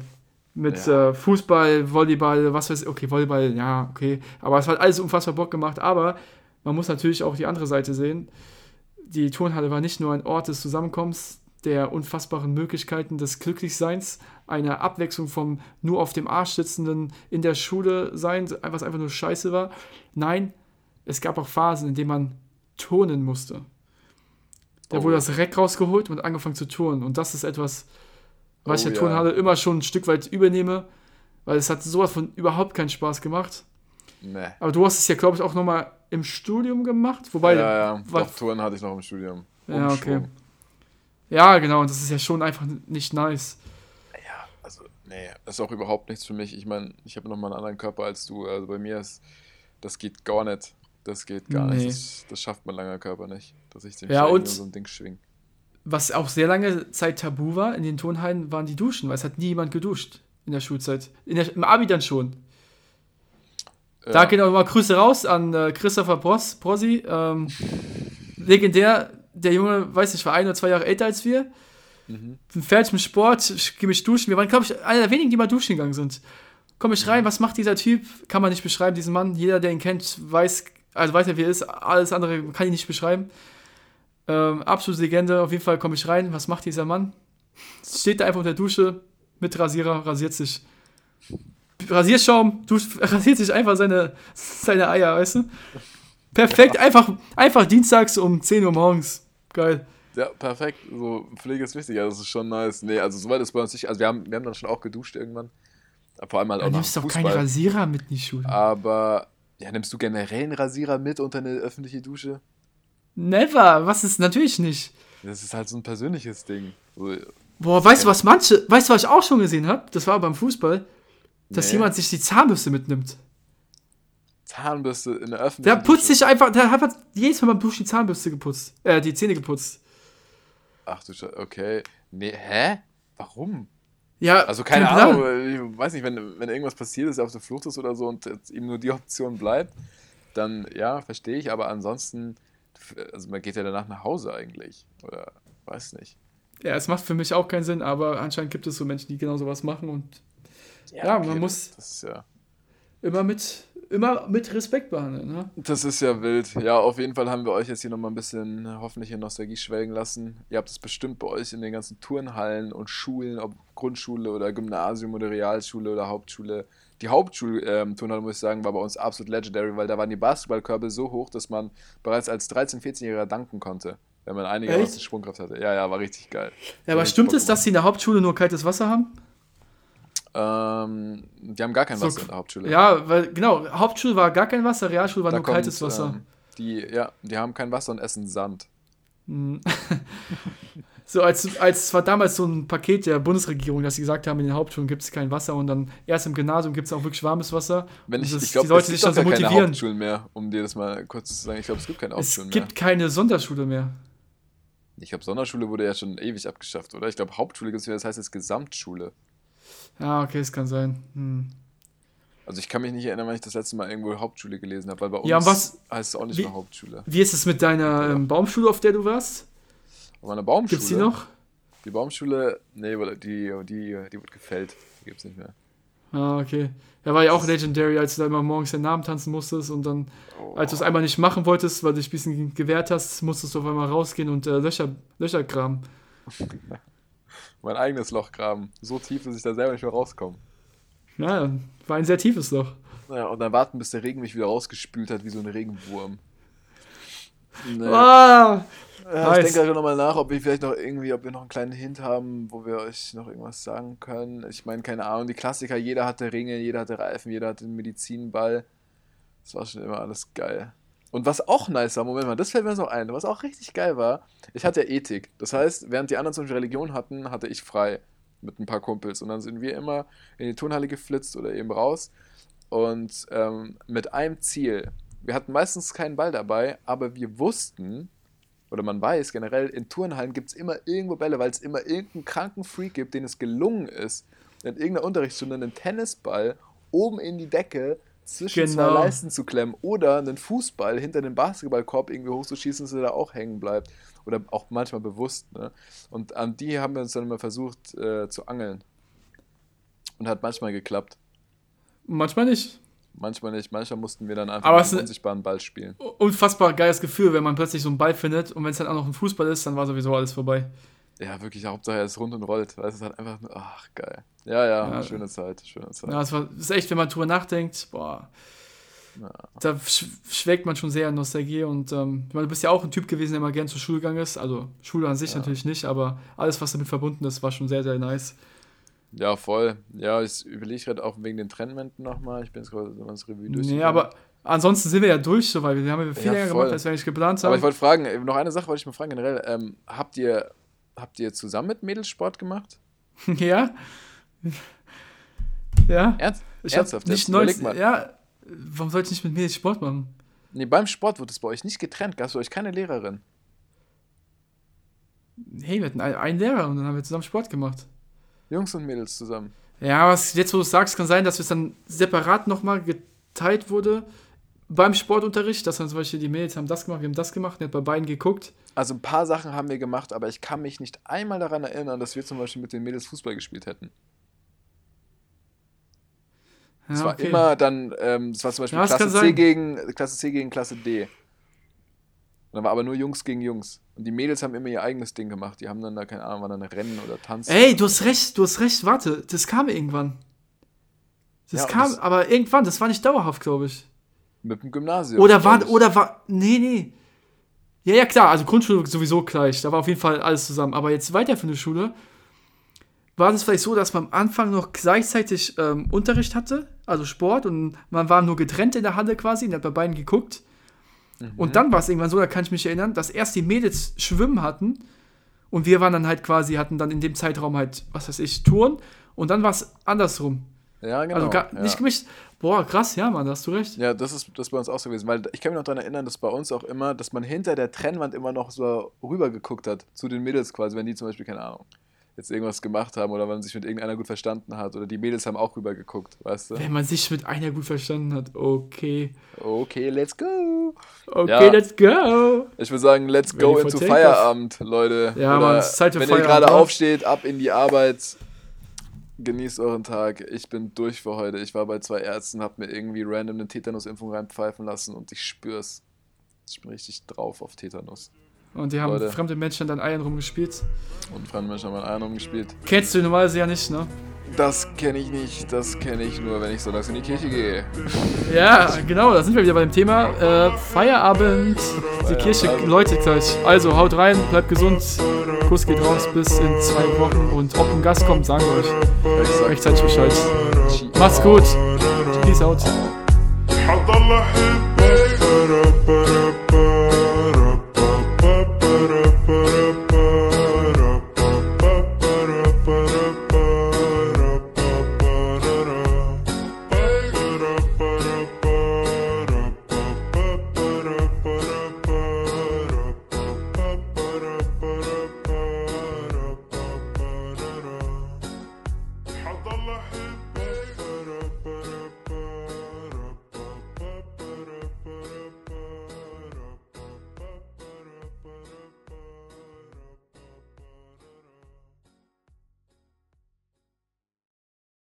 Mit Ja. äh, Fußball, Volleyball, was weiß ich. Okay, Volleyball, ja, okay. Aber es hat alles unfassbar Bock gemacht. Aber man muss natürlich auch die andere Seite sehen. Die Turnhalle war nicht nur ein Ort des Zusammenkommens, der unfassbaren Möglichkeiten des Glücklichseins, einer Abwechslung vom nur auf dem Arsch sitzenden in der Schule sein, was einfach nur scheiße war. Nein, es gab auch Phasen, in denen man turnen musste. Da Oh. wurde das Reck rausgeholt und angefangen zu turnen. Und das ist etwas, was ich Oh, der ja. Turnhalle immer schon ein Stück weit übernehme, weil es hat sowas von überhaupt keinen Spaß gemacht. Nee. Aber du hast es ja, glaube ich, auch nochmal im Studium gemacht. Wobei, ja, ja, doch, Touren hatte ich noch im Studium. Ja, okay. Umschwung. Ja, genau, und das ist ja schon einfach nicht nice. Ja, also, nee, das ist auch überhaupt nichts für mich. Ich meine, ich habe nochmal einen anderen Körper als du. Also bei mir ist, das geht gar nicht. Das geht gar Nee. nicht. Das, das schafft mein langer Körper nicht. Dass ich den Ja, und- so ein Ding schwing. Was auch sehr lange Zeit tabu war in den Turnhallen, waren die Duschen, weil es hat nie jemand geduscht in der Schulzeit. In der, Im Abi dann schon. Da Ja. gehen auch mal Grüße raus an äh, Christopher Bros, Brosi. Ähm, legendär, der Junge, weiß nicht, war ein oder zwei Jahre älter als wir. Mhm. Bin fertig mit Sport, ich gehe mich duschen. Wir waren, glaube ich, einer der wenigen, die mal duschen gegangen sind. Komme ich rein, was macht dieser Typ? Kann man nicht beschreiben, diesen Mann. Jeder, der ihn kennt, weiß, also weiß ja, wie er ist. Alles andere kann ich nicht beschreiben. Ähm, absolute Legende. Auf jeden Fall komme ich rein. Was macht dieser Mann? Steht da einfach unter der Dusche mit Rasierer, rasiert sich. Rasierschaum, dusch, rasiert sich einfach seine, seine Eier, weißt du? Perfekt, einfach, einfach dienstags um 10 Uhr morgens. Geil. Ja, perfekt. So, Pflege ist wichtig. Also, das ist schon nice. Nee, also, soweit ist bei uns nicht. Also, wir haben, wir haben dann schon auch geduscht irgendwann. Vor allem halt auch Du nimmst doch keinen Rasierer mit in die Schule. Aber, ja, nimmst du generell einen Rasierer mit unter eine öffentliche Dusche? Never, was ist natürlich nicht. Das ist halt so ein persönliches Ding. So, Boah, weißt du, was manche, weißt du, was ich auch schon gesehen habe? Das war beim Fußball, dass Nee. jemand sich die Zahnbürste mitnimmt. Zahnbürste in der Der öffentlichen putzt sich einfach, der hat jedes Mal beim Duschen die Zahnbürste geputzt, äh, die Zähne geputzt. Ach du Scheiße, okay. Nee, hä? Warum? Ja, Also keine Plan. Ahnung, ich weiß nicht, wenn, wenn irgendwas passiert ist, er auf der Flucht ist oder so und jetzt ihm nur die Option bleibt, dann ja, verstehe ich, aber ansonsten, also man geht ja danach nach Hause eigentlich. Oder weiß nicht. Ja, es macht für mich auch keinen Sinn, aber anscheinend gibt es so Menschen, die genau sowas machen und Ja, man muss- Das ist ja. Immer mit, immer mit Respekt behandeln. Ne? Das ist ja wild. Ja, auf jeden Fall haben wir euch jetzt hier nochmal ein bisschen äh, hoffentlich in Nostalgie schwelgen lassen. Ihr habt es bestimmt bei euch in den ganzen Turnhallen und Schulen, ob Grundschule oder Gymnasium oder Realschule oder Hauptschule. Die Hauptschul-Turnhalle, muss ich sagen, war bei uns absolut legendary, weil da waren die Basketballkörbe so hoch, dass man bereits als 13-, 14-Jähriger danken konnte, wenn man einigermaßen? Sprungkraft hatte. Ja, ja, war richtig geil. Ja, aber stimmt es, dass sie in der Hauptschule nur kaltes Wasser haben? Ähm, die haben gar kein So- Wasser in der Hauptschule. Ja, weil, genau, Hauptschule war gar kein Wasser, Realschule war Da nur kommt, kaltes Wasser. Ähm, die, ja, die haben kein Wasser und essen Sand. Hm. so, als, als es war damals so ein Paket der Bundesregierung, dass sie gesagt haben, in den Hauptschulen gibt es kein Wasser und dann erst im Gymnasium gibt es auch wirklich warmes Wasser. Wenn ich, das- ich glaube, es gibt dann so keine. Hauptschulen mehr, um dir das mal kurz zu sagen. Ich glaube, es gibt keine Es Hauptschulen gibt keine Sonderschule mehr. mehr. Ich glaube, Sonderschule wurde ja schon ewig abgeschafft, oder? Ich glaube, Hauptschule gibt es wieder, das heißt jetzt Gesamtschule. Ja, okay, es kann sein. Hm. Also ich kann mich nicht erinnern, wann ich das letzte Mal irgendwo Hauptschule gelesen habe, weil bei uns Ja, was- heißt es auch nicht wie- mehr Hauptschule. Wie ist es mit deiner ähm, Baumschule, auf der du warst? Auf meiner Baumschule. Gibt's die noch? Die Baumschule, nee, die, die, die wird gefällt. Die gibt es nicht mehr. Ah, okay. Ja, war ja auch legendary, als du da immer morgens den Namen tanzen musstest und dann, Oh. als du es einmal nicht machen wolltest, weil du dich ein bisschen gewehrt hast, musstest du auf einmal rausgehen und äh, Löcher, Löcher graben. Mein eigenes Loch graben. So tief, dass ich da selber nicht mehr rauskomme. Ja, war ein sehr tiefes Loch. Ja, und dann warten, bis der Regen mich wieder rausgespült hat, wie so ein Regenwurm. Nee. Ah, Ja, Nice. ich denke gerade nochmal nach, ob wir vielleicht noch irgendwie, ob wir noch einen kleinen Hint haben, wo wir euch noch irgendwas sagen können. Ich meine, keine Ahnung, die Klassiker, jeder hatte Ringe, jeder hatte Reifen, jeder hatte einen Medizinball. Das war schon immer alles geil. Und was auch nice war, Moment mal, das fällt mir noch ein, was auch richtig geil war, ich hatte ja Ethik. Das heißt, während die anderen zum Beispiel Religion hatten, hatte ich frei mit ein paar Kumpels. Und dann sind wir immer in die Turnhalle geflitzt oder eben raus. Und ähm, mit einem Ziel. Wir hatten meistens keinen Ball dabei, aber wir wussten, oder man weiß generell, in Turnhallen gibt es immer irgendwo Bälle, weil es immer irgendeinen kranken Freak gibt, den es gelungen ist, in irgendeiner Unterrichtsstunde einen Tennisball oben in die Decke zwischen zwei Genau. Leisten zu klemmen oder einen Fußball hinter den Basketballkorb irgendwie hochzuschießen, dass er da auch hängen bleibt. Oder auch manchmal bewusst. Ne? Und an die haben wir uns dann immer versucht äh, zu angeln. Und hat manchmal geklappt. manchmal nicht. Manchmal nicht. Manchmal mussten wir dann einfach Aber ist- unsichtbaren Ball spielen. Unfassbar geiles Gefühl, wenn man plötzlich so einen Ball findet und wenn es dann auch noch ein Fußball ist, dann war sowieso alles vorbei. Ja, wirklich, Hauptsache er ist rund und rollt. Weißt, es hat einfach nur, ach, geil. Ja, ja, Ja. schöne Zeit, schöne Zeit. Ja, es war ist echt, wenn man drüber nachdenkt, boah. Ja. Da sch schwelgt man schon sehr in Nostalgie und ähm, ich meine, du bist ja auch ein Typ gewesen, der mal gern zur Schule gegangen ist. Also Schule an sich Ja. natürlich nicht, aber alles, was damit verbunden ist, war schon sehr, sehr nice. Ja, voll. Ja, ich überlege gerade auch wegen den Trennwänden nochmal. Ich bin jetzt gerade so das Revue durch. Nee, aber ansonsten sind wir ja durch, so, weil wir haben ja viel Ja, länger voll. gemacht, als wir eigentlich geplant Aber haben. ich wollte fragen, äh, noch eine Sache wollte ich mal fragen generell. Ähm, habt, ihr, habt ihr zusammen mit Mädels Sport gemacht? ja. Ja. Ernst? Ich Ernsthaft? nicht jetzt? Überleg 19, mal. ja. Warum sollte ich nicht mit mir Sport machen? Nee, beim Sport wurde es bei euch nicht getrennt. Gab es bei euch keine Lehrerin? Hey, wir hatten einen, Lehrer und dann haben wir zusammen Sport gemacht. Jungs und Mädels zusammen. Ja, was jetzt, wo du es sagst, kann sein, dass es dann separat nochmal geteilt wurde beim Sportunterricht, dass dann zum Beispiel die Mädels haben das gemacht, wir haben das gemacht, und hat bei beiden geguckt. Also ein paar Sachen haben wir gemacht, aber ich kann mich nicht einmal daran erinnern, dass wir zum Beispiel mit den Mädels Fußball gespielt hätten. Ja, Es war okay. immer dann, ähm, es war zum Beispiel Ja, Klasse, C sein. gegen, Klasse C gegen Klasse D. Und dann war aber nur Jungs gegen Jungs. Und die Mädels haben immer ihr eigenes Ding gemacht. Die haben dann da, keine Ahnung, waren dann Rennen oder Tanzen. Ey, du hast recht, du hast recht, warte, das kam irgendwann. Das Ja, kam, das- aber irgendwann, das war nicht dauerhaft, glaube ich. Mit dem Gymnasium. Oder war, oder war, nee, nee. Ja, ja, klar, also Grundschule sowieso gleich, da war auf jeden Fall alles zusammen. Aber jetzt weiter für eine Schule, war das vielleicht so, dass man am Anfang noch gleichzeitig ähm, Unterricht hatte, also Sport, und man war nur getrennt in der Halle quasi und hat bei beiden geguckt. Mhm. Und dann war es irgendwann so, da kann ich mich erinnern, dass erst die Mädels Schwimmen hatten und wir waren dann halt quasi, hatten dann in dem Zeitraum halt, was weiß ich, Touren und dann war es andersrum. Ja, genau. also gar, ja. nicht gemischt. Boah, krass, ja, Mann, da hast du recht. Ja, das ist das ist bei uns auch so gewesen, weil ich kann mich noch daran erinnern, dass bei uns auch immer, dass man hinter der Trennwand immer noch so rüber geguckt hat zu den Mädels quasi, wenn die zum Beispiel, keine Ahnung, jetzt irgendwas gemacht haben oder wenn man sich mit irgendeiner gut verstanden hat oder die Mädels haben auch rüber geguckt, weißt du? Wenn man sich mit einer gut verstanden hat, okay. Okay, let's go. Okay, Ja. let's go. Ich würde sagen, let's go into. Feierabend, Leute. Ja, Mann, es ist Zeit für wenn Feierabend, ihr gerade ne? aufsteht, ab in die Arbeit. Genießt euren Tag. Ich bin durch für heute. Ich war bei zwei Ärzten, hab mir irgendwie random eine Tetanusimpfung reinpfeifen lassen und ich spür's. Ich bin richtig drauf auf Tetanus. Und die haben Leute. fremde Menschen an Eiern rumgespielt. Und fremde Menschen an Eiern rumgespielt. Kennst du normalerweise ja nicht, ne? Das kenne ich nicht, das kenne ich nur, wenn ich so sonntags in die Kirche gehe. Ja, genau, da sind wir wieder bei dem Thema. Äh, Feierabend. Feierabend, die Kirche läutet gleich. Also haut rein, bleibt gesund. Kuss geht raus bis in zwei Wochen und ob ein Gast kommt, sagen wir euch. Ich sag euch Rechtzeitig Bescheid. Macht's gut. Peace out.